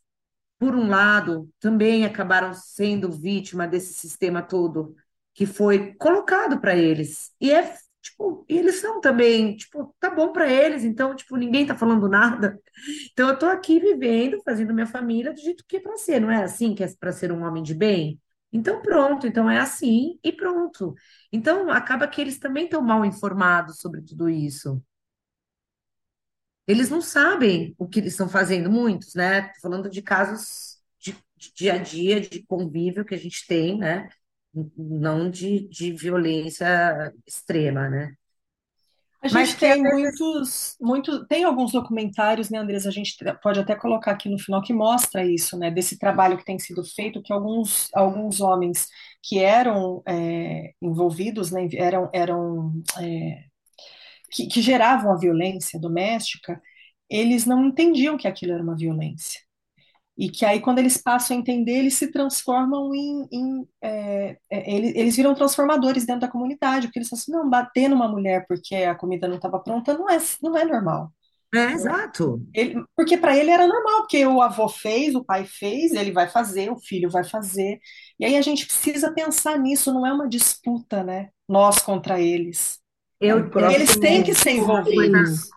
por um lado, também acabaram sendo vítima desse sistema todo que foi colocado para eles. E é tipo, e eles são também, tipo, tá bom para eles, então, tipo, ninguém tá falando nada. Então eu tô aqui vivendo, fazendo minha família do jeito que é para ser, não é assim que é para ser um homem de bem? Então pronto, então é assim e pronto. Então acaba que eles também estão mal informados sobre tudo isso. Eles não sabem o que eles estão fazendo, muitos, né? Tô falando de casos de, de dia a dia, de convívio que a gente tem, né? Não de, de violência extrema, né? A Mas gente às tem muitos, muito, tem alguns documentários, né, Andresa? A gente pode até colocar aqui no final que mostra isso, né, desse trabalho que tem sido feito, que alguns, alguns homens que eram é, envolvidos, né, eram, eram é, que, que geravam a violência doméstica, eles não entendiam que aquilo era uma violência. E que aí, quando eles passam a entender, eles se transformam em. em é, é, eles, eles viram transformadores dentro da comunidade, porque eles falam assim: não, bater numa mulher porque a comida não estava pronta não é, não é normal. É, exato. Ele, porque para ele era normal, porque o avô fez, o pai fez, ele vai fazer, o filho vai fazer. E aí a gente precisa pensar nisso, não é uma disputa, né? Nós contra eles. Eu, E eles têm que ser envolvidos.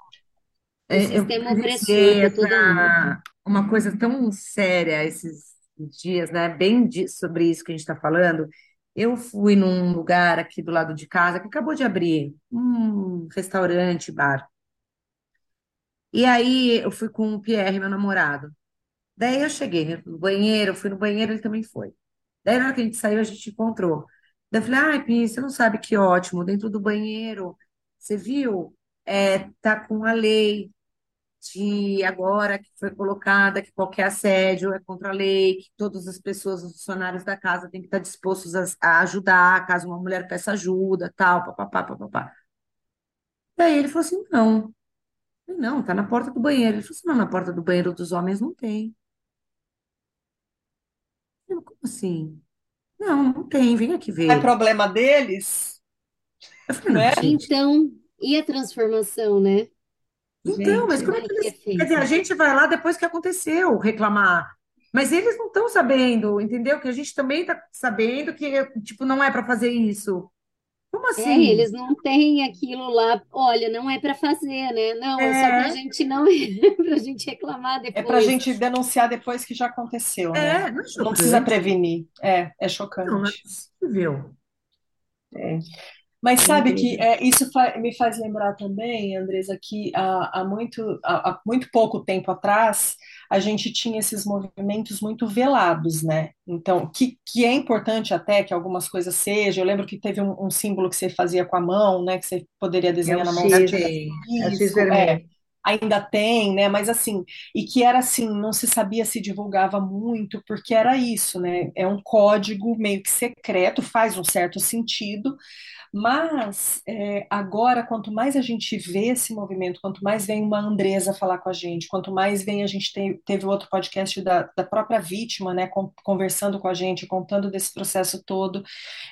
O É, Eu sistema opressor para todo mundo. Uma coisa tão séria esses dias, né? Bem di- sobre isso que a gente está falando. Eu fui num lugar aqui do lado de casa que acabou de abrir, um restaurante, bar. E aí eu fui com o Pierre, meu namorado. Daí eu cheguei no banheiro, fui no banheiro, ele também foi. Daí, na hora que a gente saiu, a gente encontrou. Daí eu falei, ai, Pi, você não sabe que ótimo, dentro do banheiro, você viu? É, tá com a lei de agora que foi colocada que qualquer assédio é contra a lei, que todas as pessoas, os funcionários da casa têm que estar dispostos a, a ajudar, caso uma mulher peça ajuda, tal, papapá, papapá. Daí ele falou assim, não. Falei, Não, tá na porta do banheiro. Ele falou assim, não, na porta do banheiro dos homens não tem. Falei, como assim? Não, não tem, vem aqui É ver. problema deles, Eu falei, não, né? gente, Então, e a transformação, né? Então, mas Gente, como é que é eles. Quer dizer, a feita? gente vai lá depois que aconteceu reclamar. Mas eles não estão sabendo, entendeu? Que a gente também está sabendo que, tipo, não é para fazer isso. Como É, assim? eles não têm aquilo lá, olha, não é para fazer, né? Não, é só para a É, gente não, para a gente reclamar É para a depois. gente denunciar depois que já aconteceu, né? é, não é Não precisa chocante? prevenir. É, é Não, não é chocante. possível. é Mas sabe que é, isso fa- me faz lembrar também, Andresa, que há, há muito, há, há muito pouco tempo atrás a gente tinha esses movimentos muito velados, né? Então, que, que é importante até que algumas coisas sejam. Eu lembro que teve um, um símbolo que você fazia com a mão, né? Que você poderia o desenhar na Já mãozinha. X, tem. é o X Isso, é. Ainda tem, né? Mas assim, e que era assim, não se sabia se divulgava muito, porque era isso, né? É um código meio que secreto, faz um certo sentido, mas é, agora, quanto mais a gente vê esse movimento, quanto mais vem uma Andresa falar com a gente, quanto mais vem a gente te- teve outro podcast da, da própria vítima, né, con- conversando com a gente, contando desse processo todo,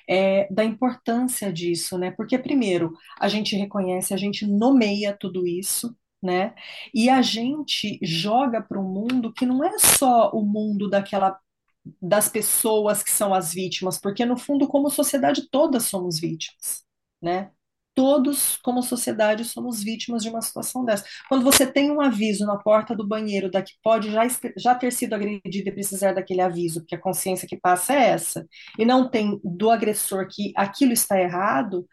é, da importância disso, né? Porque, primeiro, a gente reconhece, a gente nomeia tudo isso. Né? E a gente joga para um mundo que não é só o mundo daquela das pessoas que são as vítimas, porque no fundo, como sociedade, todas somos vítimas, né? Todos, como sociedade, somos vítimas de uma situação dessa. Quando você tem um aviso na porta do banheiro da que pode já, já ter sido agredido e precisar daquele aviso, porque a consciência que passa é essa, e não tem do agressor que aquilo está errado,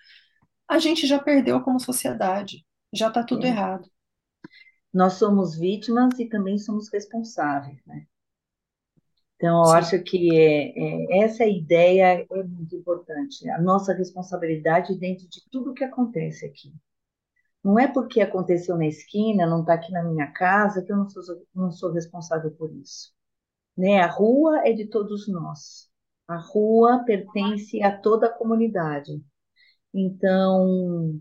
a gente já perdeu como sociedade. Já está tudo É. errado. Nós somos vítimas e também somos responsáveis, né? Então, eu Sim. acho que é, é, essa ideia é muito importante. A nossa responsabilidade dentro de tudo que acontece aqui. Não é porque aconteceu na esquina, não está aqui na minha casa, que eu não sou, não sou responsável por isso. Né? A rua é de todos nós. A rua pertence a toda a comunidade. Então,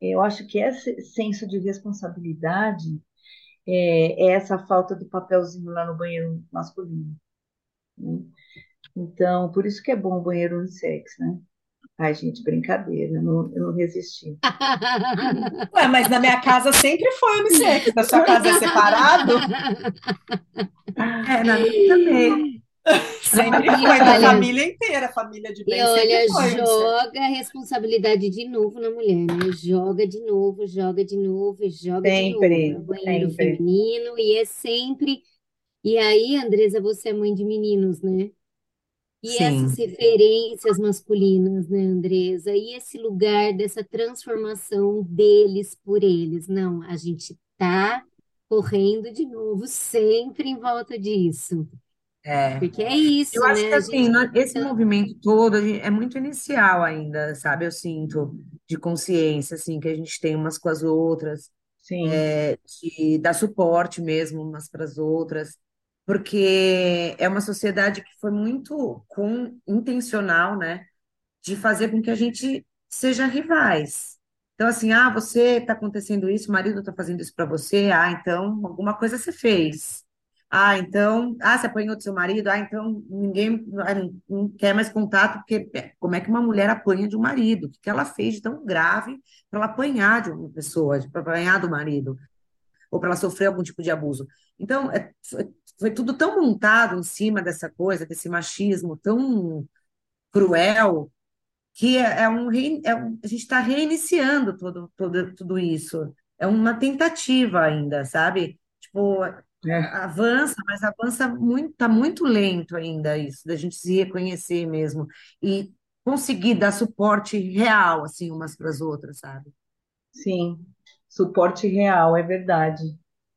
eu acho que esse senso de responsabilidade é, é essa falta do papelzinho lá no banheiro masculino. Né? Então, por isso que é bom o banheiro unissex, né? Ai, gente, brincadeira, eu não, eu não resisti. Ué, mas na minha casa sempre foi unissex. Na sua casa é separado? É, na minha também. Sempre E foi, da olha- família inteira, a família de E bem olha, sempre foi joga a responsabilidade de novo na mulher, né? Joga de novo, joga de novo, joga de novo. Sempre, É banheiro sempre. feminino e é sempre. E aí, Andresa, você é mãe de meninos, né? E Sim. essas referências masculinas, né, Andresa? E esse lugar dessa transformação deles por eles. Não, a gente tá correndo de novo, sempre em volta disso. É. Porque é isso, Eu acho né? que A assim, gente nó- esse tá- movimento todo é muito inicial ainda, sabe? Eu sinto de consciência, assim, que a gente tem umas com as outras, Sim, é, de dar suporte mesmo umas para as outras, porque é uma sociedade que foi muito com, intencional, né? De fazer com que a gente seja rivais. Então, assim, ah, você está acontecendo isso, o marido está fazendo isso para você, ah, então alguma coisa você fez. Ah, então, ah, você apanhou do seu marido, ah, então ninguém ah, não, quer mais contato, porque é, como é que uma mulher apanha de um marido? O que ela fez de tão grave para ela apanhar de uma pessoa, para apanhar do marido, ou para ela sofrer algum tipo de abuso? Então, é, foi, tudo tão montado em cima dessa coisa, desse machismo tão cruel que é, é um, é um- a gente está reiniciando todo, todo, tudo isso. É uma tentativa ainda, sabe? Tipo, é, avança, mas avança muito, tá muito lento ainda isso, da gente se reconhecer mesmo e conseguir dar suporte real, assim, umas para as outras, sabe? sim. Suporte real, é verdade.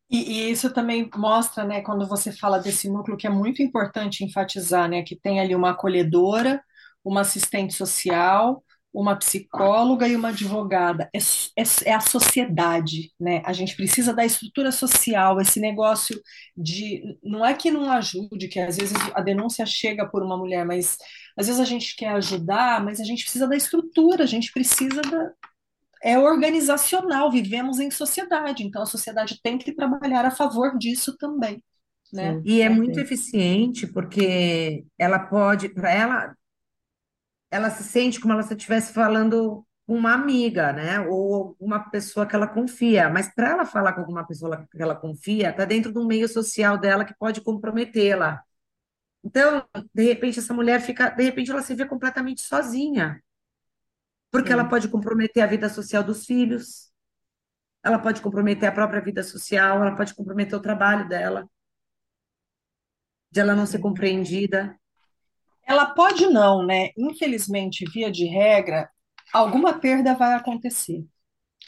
E, e isso também mostra, né, quando você fala desse núcleo, que é muito importante enfatizar, né, que tem ali uma acolhedora, uma assistente social, uma psicóloga e uma advogada. É, é, é a sociedade, né? A gente precisa da estrutura social, esse negócio de. Não é que não ajude, que às vezes a denúncia chega por uma mulher, mas às vezes a gente quer ajudar, mas a gente precisa da estrutura, a gente precisa da, é organizacional, vivemos em sociedade, então a sociedade tem que trabalhar a favor disso também, né? Sim, e é muito eficiente porque ela pode, para ela, ela se sente como ela se estivesse falando com uma amiga, né? Ou uma pessoa que ela confia. Mas para ela falar com alguma pessoa que ela confia, está dentro de um meio social dela que pode comprometê-la. Então, de repente, essa mulher fica, de repente, ela se vê completamente sozinha porque ela pode comprometer a vida social dos filhos, ela pode comprometer a própria vida social, ela pode comprometer o trabalho dela, de ela não ser compreendida. Ela pode não, né? Infelizmente, via de regra, alguma perda vai acontecer.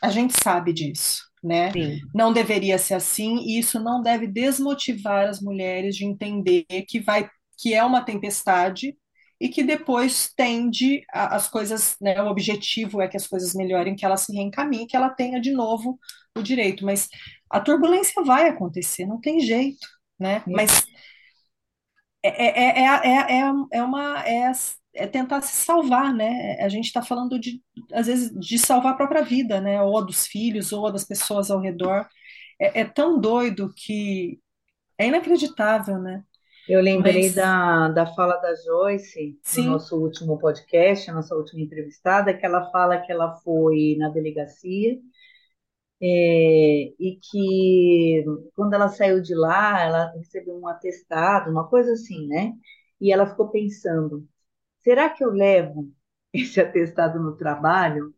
A gente sabe disso, né? Sim. Não deveria ser assim, e isso não deve desmotivar as mulheres de entender que vai que é uma tempestade e que depois tende a, as coisas, né, o objetivo é que as coisas melhorem, que ela se reencaminhe, que ela tenha de novo o direito. Mas a turbulência vai acontecer, não tem jeito, né? Mas é, é, é, é, é uma é, é tentar se salvar, né? A gente está falando de às vezes de salvar a própria vida, né? Ou dos filhos, ou a das pessoas ao redor. É, é tão doido que é inacreditável, né? Eu lembrei Mas... da, da fala da Joyce Sim. no nosso último podcast, a nossa última entrevistada, que ela fala que ela foi na delegacia é, e que quando ela saiu de lá, ela recebeu um atestado, uma coisa assim, né? E ela ficou pensando: será que eu levo esse atestado no trabalho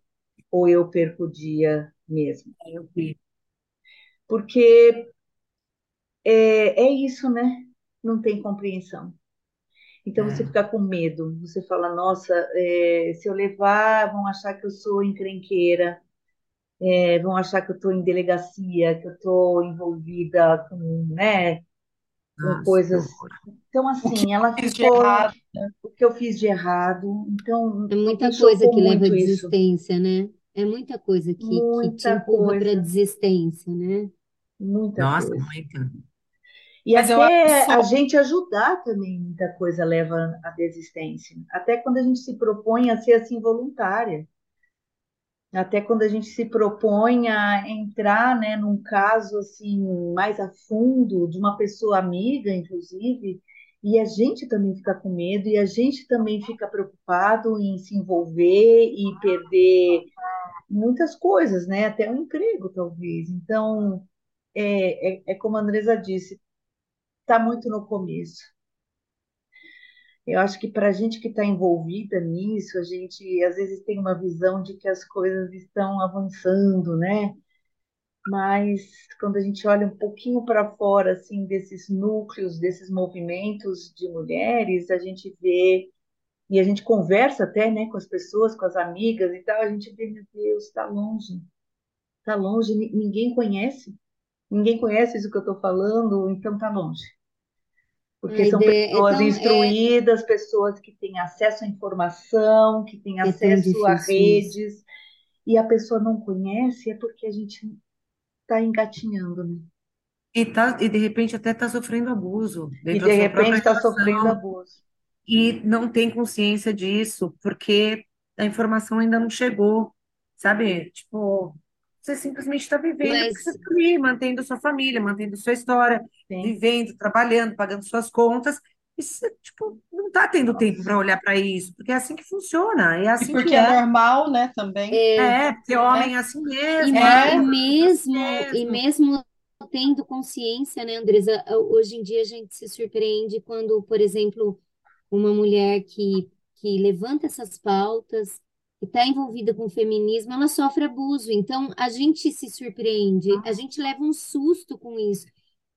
ou eu perco o dia mesmo? Porque é, é isso, né? Não tem compreensão. Então você é. fica com medo, você fala, nossa, é, se eu levar, vão achar que eu sou encrenqueira, é, vão achar que eu estou em delegacia, que eu estou envolvida com, né, com nossa, coisas. Então, assim, ela ficou. O que eu fiz de errado. Então, é muita coisa que leva à desistência, isso. né? É muita coisa que, muita que te empurra para a desistência, né? Muita Nossa, coisa. muita. E Mas até só... a gente ajudar também, muita coisa leva à desistência. Até quando a gente se propõe a ser assim voluntária. Até quando a gente se propõe a entrar né, num caso assim mais a fundo, de uma pessoa amiga, inclusive, e a gente também fica com medo, e a gente também fica preocupado em se envolver e perder muitas coisas, né? Até um emprego, talvez. Então, é, é, é como a Andresa disse, está muito no começo. Eu acho que para a gente que está envolvida nisso, a gente às vezes tem uma visão de que as coisas estão avançando, né? Mas quando a gente olha um pouquinho para fora, assim, desses núcleos, desses movimentos de mulheres, a gente vê e a gente conversa até, né, com as pessoas, com as amigas e tal, a gente vê, meu Deus, está longe, está longe, ninguém conhece, ninguém conhece isso que eu estou falando, então está longe porque são pessoas então, instruídas, é... pessoas que têm acesso à informação, que têm é acesso a redes, e a pessoa não conhece, é porque a gente está engatinhando, né? E, tá, e de repente até está sofrendo abuso. E de repente está sofrendo abuso. E não tem consciência disso, porque a informação ainda não chegou, sabe? Tipo, você simplesmente está vivendo, Mas... você está ali, mantendo sua família, mantendo sua história, Sim. vivendo, trabalhando, pagando suas contas. E você, tipo, não está tendo tempo para olhar para isso, porque é assim que funciona. É assim e porque que é. é normal, né, também. É, é porque homem é assim mesmo. E, é, mesmo, mesmo, e mesmo tendo consciência, né, Andresa, hoje em dia a gente se surpreende quando, por exemplo, uma mulher que, que levanta essas pautas, que está envolvida com o feminismo, ela sofre abuso. Então, a gente se surpreende, a gente leva um susto com isso,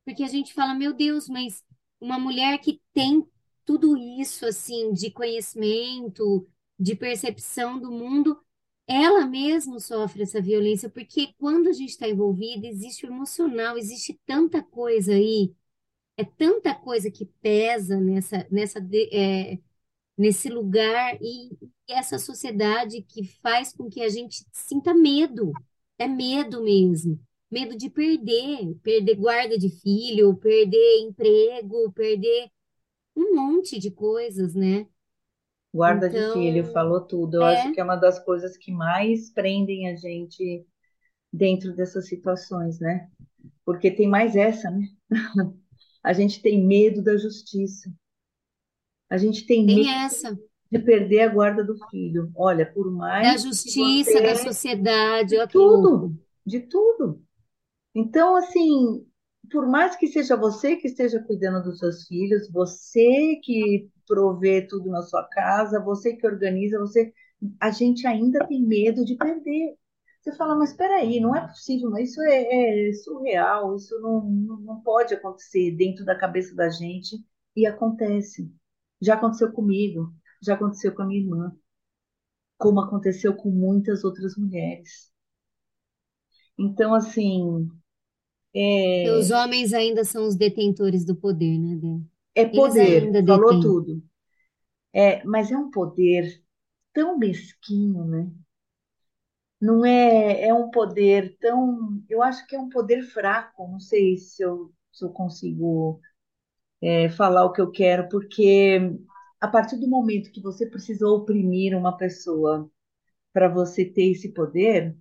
porque a gente fala, meu Deus, mas uma mulher que tem tudo isso, assim, de conhecimento, de percepção do mundo, ela mesma sofre essa violência, porque quando a gente está envolvida, existe o emocional, existe tanta coisa aí, é tanta coisa que pesa nessa, nessa, é, nesse lugar e, e essa sociedade que faz com que a gente sinta medo. É medo mesmo. Medo de perder, perder guarda de filho, perder emprego, perder um monte de coisas, né? Guarda de filho, Então, falou tudo. Eu acho é, que é uma das coisas que mais prendem a gente dentro dessas situações, né? Porque tem mais essa, né? A gente tem medo da justiça. A gente tem tem medo essa. de perder a guarda do filho. Olha, por Da mais que justiça, da você. sociedade, De tudo, louco. de tudo. Então, assim, por mais que seja você que esteja cuidando dos seus filhos, você que provê tudo na sua casa, você que organiza, você, a gente ainda tem medo de perder. Você fala, mas espera aí, não é possível, mas isso é, é surreal, isso não, não, não pode acontecer dentro da cabeça da gente, e acontece. Já aconteceu comigo, já aconteceu com a minha irmã, como aconteceu com muitas outras mulheres. Então, assim, E os é, homens ainda são os detentores do poder, né, Dé? É poder, falou detêm. tudo. É, mas é um poder tão mesquinho, né? Não é, é um poder tão, eu acho que é um poder fraco. Não sei se eu, se eu consigo é, falar o que eu quero, porque a partir do momento que você precisa oprimir uma pessoa para você ter esse poder,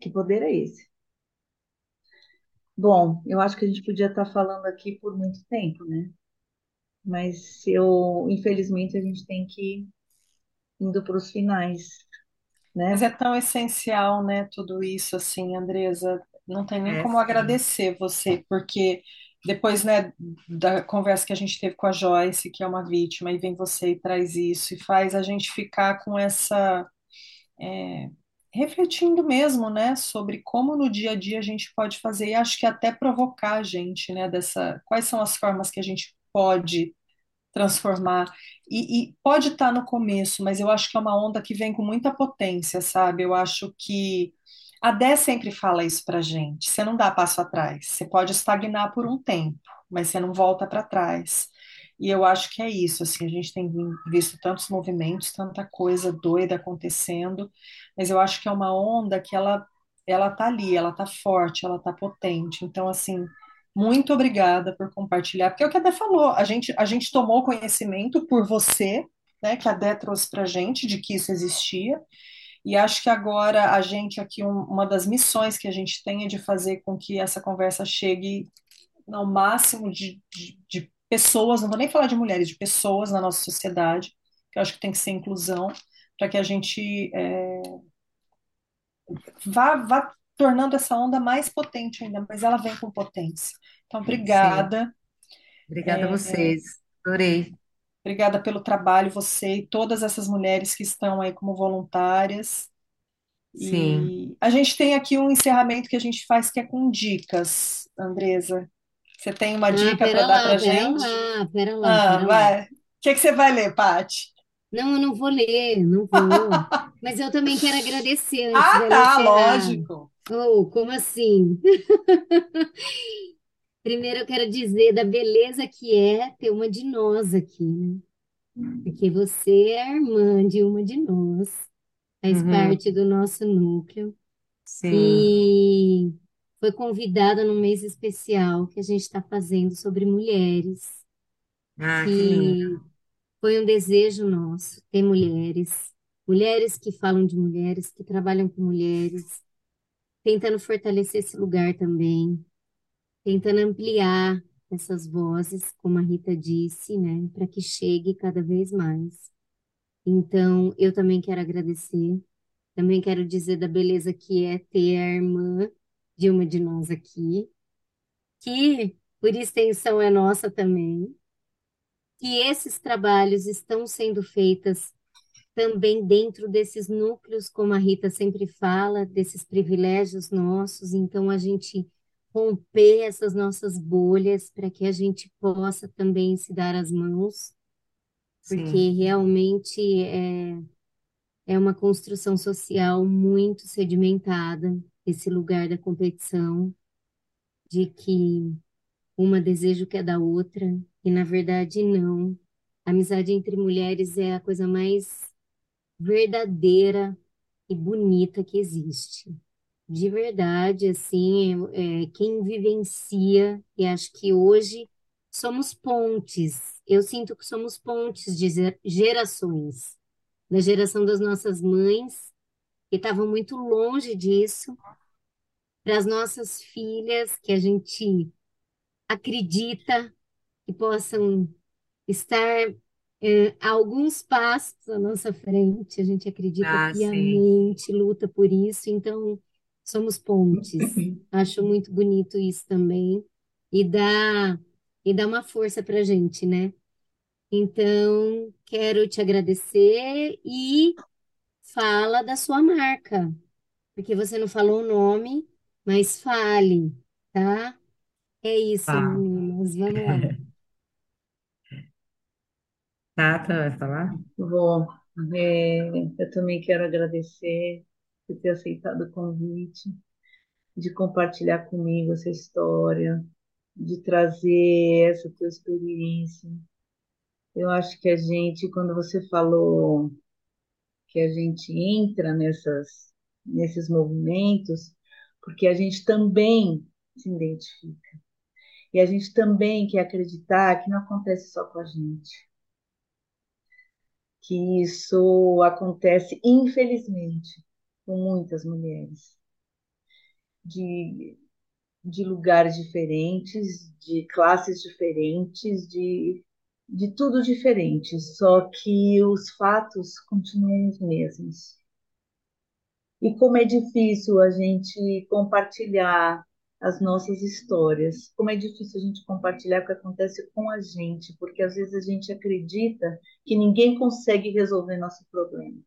que poder é esse? Bom, eu acho que a gente podia estar falando aqui por muito tempo, né? Mas eu, infelizmente, a gente tem que ir indo para os finais, Mas né? é tão essencial, né, tudo isso, assim, Andresa. Não tem nem É, como sim. agradecer você, porque depois, né, da conversa que a gente teve com a Joyce, que é uma vítima, e vem você e traz isso, e faz a gente ficar com essa, é, refletindo mesmo, né, sobre como no dia a dia a gente pode fazer, e acho que até provocar a gente, né, dessa, quais são as formas que a gente pode transformar. E, e pode estar no começo, mas eu acho que é uma onda que vem com muita potência, sabe? Eu acho que a Dé sempre fala isso pra gente. Você não dá passo atrás. Você pode estagnar por um tempo, mas você não volta para trás. E eu acho que é isso, assim, a gente tem visto tantos movimentos, tanta coisa doida acontecendo, mas eu acho que é uma onda que ela ela tá ali, ela tá forte, ela tá potente. Então, assim, muito obrigada por compartilhar, porque é o que a Dé falou, a gente, a gente tomou conhecimento por você, né, que a Dé trouxe para a gente de que isso existia, e acho que agora a gente aqui, um- uma das missões que a gente tem é de fazer com que essa conversa chegue ao máximo de, de, de pessoas, não vou nem falar de mulheres, de pessoas na nossa sociedade, que eu acho que tem que ser inclusão, para que a gente é, vá, vá tornando essa onda mais potente ainda, mas ela vem com potência. Então, Sim. obrigada. Obrigada a vocês. Adorei. Obrigada pelo trabalho, você e todas essas mulheres que estão aí como voluntárias. Sim. E a gente tem aqui um encerramento que a gente faz que é com dicas, Andresa. Você tem uma Ah, dica para pera dar lá, para pera gente? lá, pera lá, Ah, pera lá. vai. O que que você vai ler, Paty? Não, eu não vou ler, não vou. Mas eu também quero agradecer antes Ah, tá, lógico. Oh, como assim? Primeiro eu quero dizer da beleza que é ter uma de nós aqui, né? Porque você é a irmã de uma de nós, faz Uhum. parte do nosso núcleo Sim. e foi convidada num mês especial que a gente está fazendo sobre mulheres, Ah, que foi um desejo nosso ter mulheres, mulheres que falam de mulheres, que trabalham com mulheres, tentando fortalecer esse lugar também, tentando ampliar essas vozes, como a Rita disse, né, para que chegue cada vez mais. Então, eu também quero agradecer, também quero dizer da beleza que é ter a irmã de uma de nós aqui, que por extensão é nossa também, que esses trabalhos estão sendo feitos também dentro desses núcleos, como a Rita sempre fala, desses privilégios nossos, então a gente romper essas nossas bolhas para que a gente possa também se dar as mãos, porque Sim. realmente é, é uma construção social muito sedimentada, esse lugar da competição, de que uma deseja o que é da outra, e na verdade não. A amizade entre mulheres é a coisa mais verdadeira e bonita que existe. De verdade, assim, é, é, quem vivencia, e acho que hoje somos pontes. Eu sinto que somos pontes de gerações, da geração das nossas mães, que estavam muito longe disso, para as nossas filhas, que a gente acredita que possam estar é, a alguns passos à nossa frente, a gente acredita Ah, sim. piamente, luta por isso, então somos pontes. Acho muito bonito isso também, e dá, e dá uma força para a gente, né? Então, quero te agradecer e fala da sua marca, porque você não falou o nome, mas fale, tá? É isso, Tá. meninas, vamos lá. Tata, vai falar? Bom, é, eu também quero agradecer por ter aceitado o convite, de compartilhar comigo essa história, de trazer essa tua experiência. Eu acho que a gente, quando você falou que a gente entra nessas, nesses movimentos, porque a gente também se identifica. E a gente também quer acreditar que não acontece só com a gente, que isso acontece, infelizmente, com muitas mulheres, de, de lugares diferentes, de classes diferentes, de, de tudo diferente, só que os fatos continuam os mesmos. E como é difícil a gente compartilhar as nossas histórias, como é difícil a gente compartilhar o que acontece com a gente, porque às vezes a gente acredita que ninguém consegue resolver nosso problema.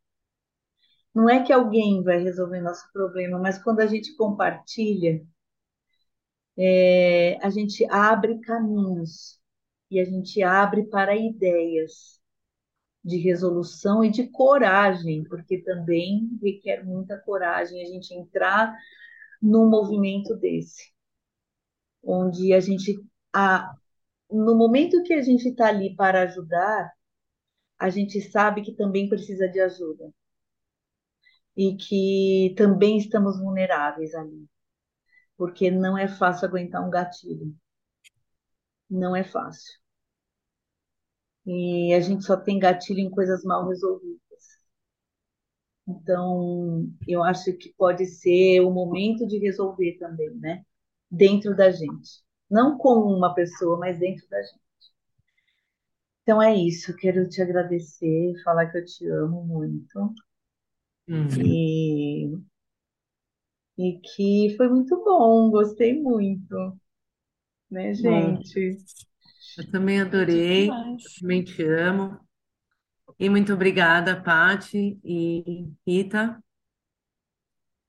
Não é que alguém vai resolver nosso problema, mas quando a gente compartilha, é, a gente abre caminhos e a gente abre para ideias de resolução e de coragem, porque também requer muita coragem a gente entrar num movimento desse, onde a gente, a, no momento que a gente está ali para ajudar, a gente sabe que também precisa de ajuda e que também estamos vulneráveis ali, porque não é fácil aguentar um gatilho, não é fácil. E a gente só tem gatilho em coisas mal resolvidas. Então, eu acho que pode ser o momento de resolver também, né? Dentro da gente. Não com uma pessoa, mas dentro da gente. Então é isso. Quero te agradecer, falar que eu te amo muito. Hum. E, e que foi muito bom, gostei muito, né, Bom, gente? eu também adorei, Demais. também te amo. E muito obrigada, Pati e Rita,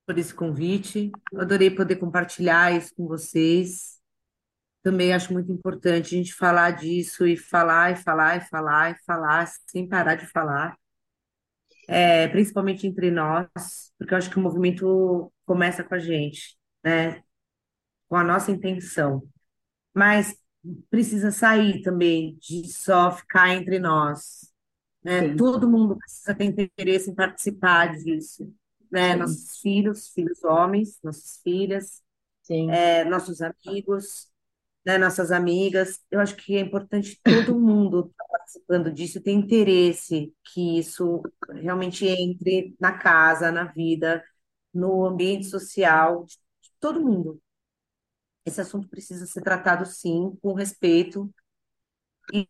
por esse convite. Eu adorei poder compartilhar isso com vocês. Também acho muito importante a gente falar disso e falar e falar e falar e falar sem parar de falar, é, principalmente entre nós, porque eu acho que o movimento começa com a gente, né? Com a nossa intenção. Mas precisa sair também de só ficar entre nós, né? Sim, Todo mundo precisa ter interesse em participar disso, né? sim, Nossos filhos, filhos homens, nossas filhas, é, nossos amigos, né? Nossas amigas. Eu acho que é importante todo mundo estar participando disso, ter interesse que isso realmente entre na casa, na vida, no ambiente social de todo mundo. Esse assunto precisa ser tratado, sim, com respeito e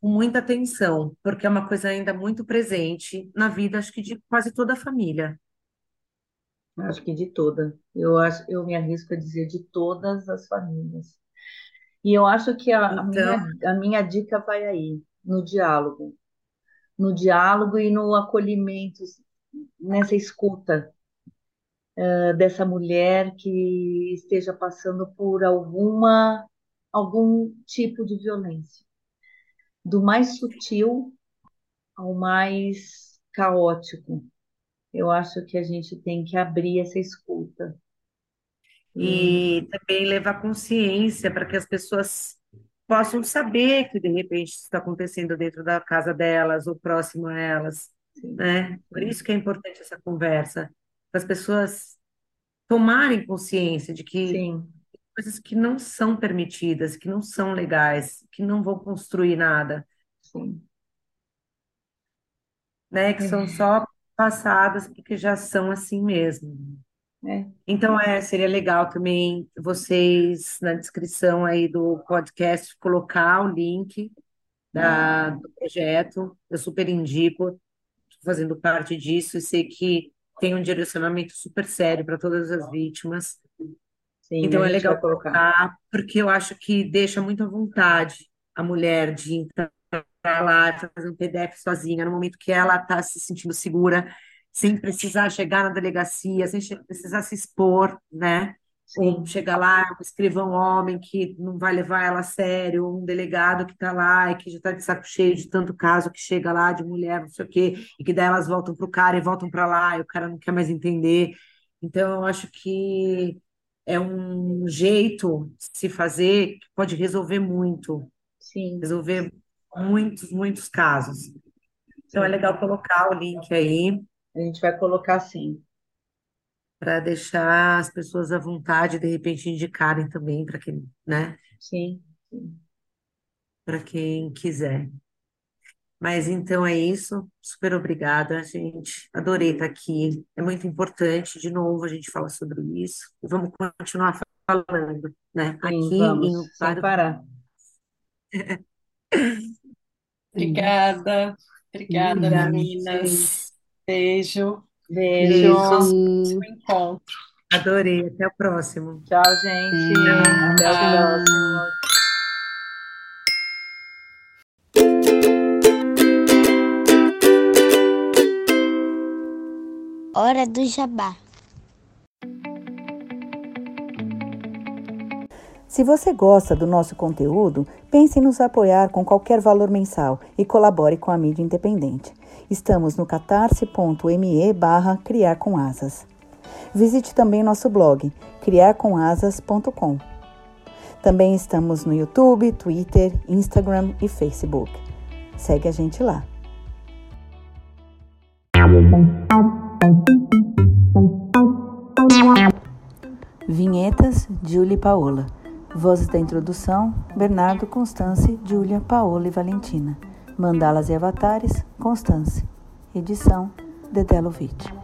com muita atenção, porque é uma coisa ainda muito presente na vida, acho que de quase toda a família. acho que de toda. Eu acho, eu me arrisco a dizer de todas as famílias. E eu acho que a, a Então, minha, a minha dica vai aí, no diálogo, no diálogo e no acolhimento, nessa escuta, eh, dessa mulher que esteja passando por alguma, algum tipo de violência, do mais sutil ao mais caótico. Eu acho que a gente tem que abrir essa escuta. E também levar consciência para que as pessoas possam saber que de repente isso está acontecendo dentro da casa delas ou próximo a elas, né? Por isso que é importante essa conversa, para as pessoas tomarem consciência de que sim, coisas que não são permitidas, que não são legais, que não vão construir nada, sim. né? Que são só passadas porque já são assim mesmo. É, Então, é, seria legal também vocês, na descrição aí do podcast, colocar o link da, do projeto. Eu super indico, fazendo parte disso e sei que tem um direcionamento super sério para todas as vítimas. sim, Então, a é legal colocar. colocar, porque eu acho que deixa muito à vontade a mulher de entrar lá fazer um PDF sozinha, no momento que ela está se sentindo segura, sem precisar chegar na delegacia, sem precisar se expor, né? Ou Sim, chegar lá, um escrivão homem que não vai levar ela a sério, um delegado que está lá e que já está de saco cheio de tanto caso que chega lá de mulher, não sei o quê, e que daí elas voltam para o cara e voltam para lá, e o cara não quer mais entender. Então, eu acho que é um jeito de se fazer que pode resolver muito, sim, resolver muitos, muitos casos. Então, é legal colocar o link aí A gente vai colocar sim. para deixar as pessoas à vontade, de repente indicarem também para quem, né, Sim, sim. para quem quiser. Mas então é isso. Super obrigada, gente. Adorei estar aqui. É muito importante, de novo, a gente fala sobre isso. E vamos continuar falando, né? Sim, Aqui vamos, em sem parar. Obrigada, obrigada, Obrigada, meninas. gente. Beijo. Beijo. Beijo. próximo encontro. Adorei. Até o próximo. Tchau, gente. Até o Tchau. próximo. Hora do jabá. Se você gosta do nosso conteúdo, pense em nos apoiar com qualquer valor mensal e colabore com a mídia independente. Estamos no catarse.me barra criar com asas. Visite também nosso blog, criarcomasas.com. Também estamos no YouTube, Twitter, Instagram e Facebook. Segue a gente lá. Vinhetas, Julie e Paola. Vozes da introdução, Bernardo, Constance, Júlia, Paola e Valentina. Mandalas e avatares, Constance. Edição, Dedé Lovitch.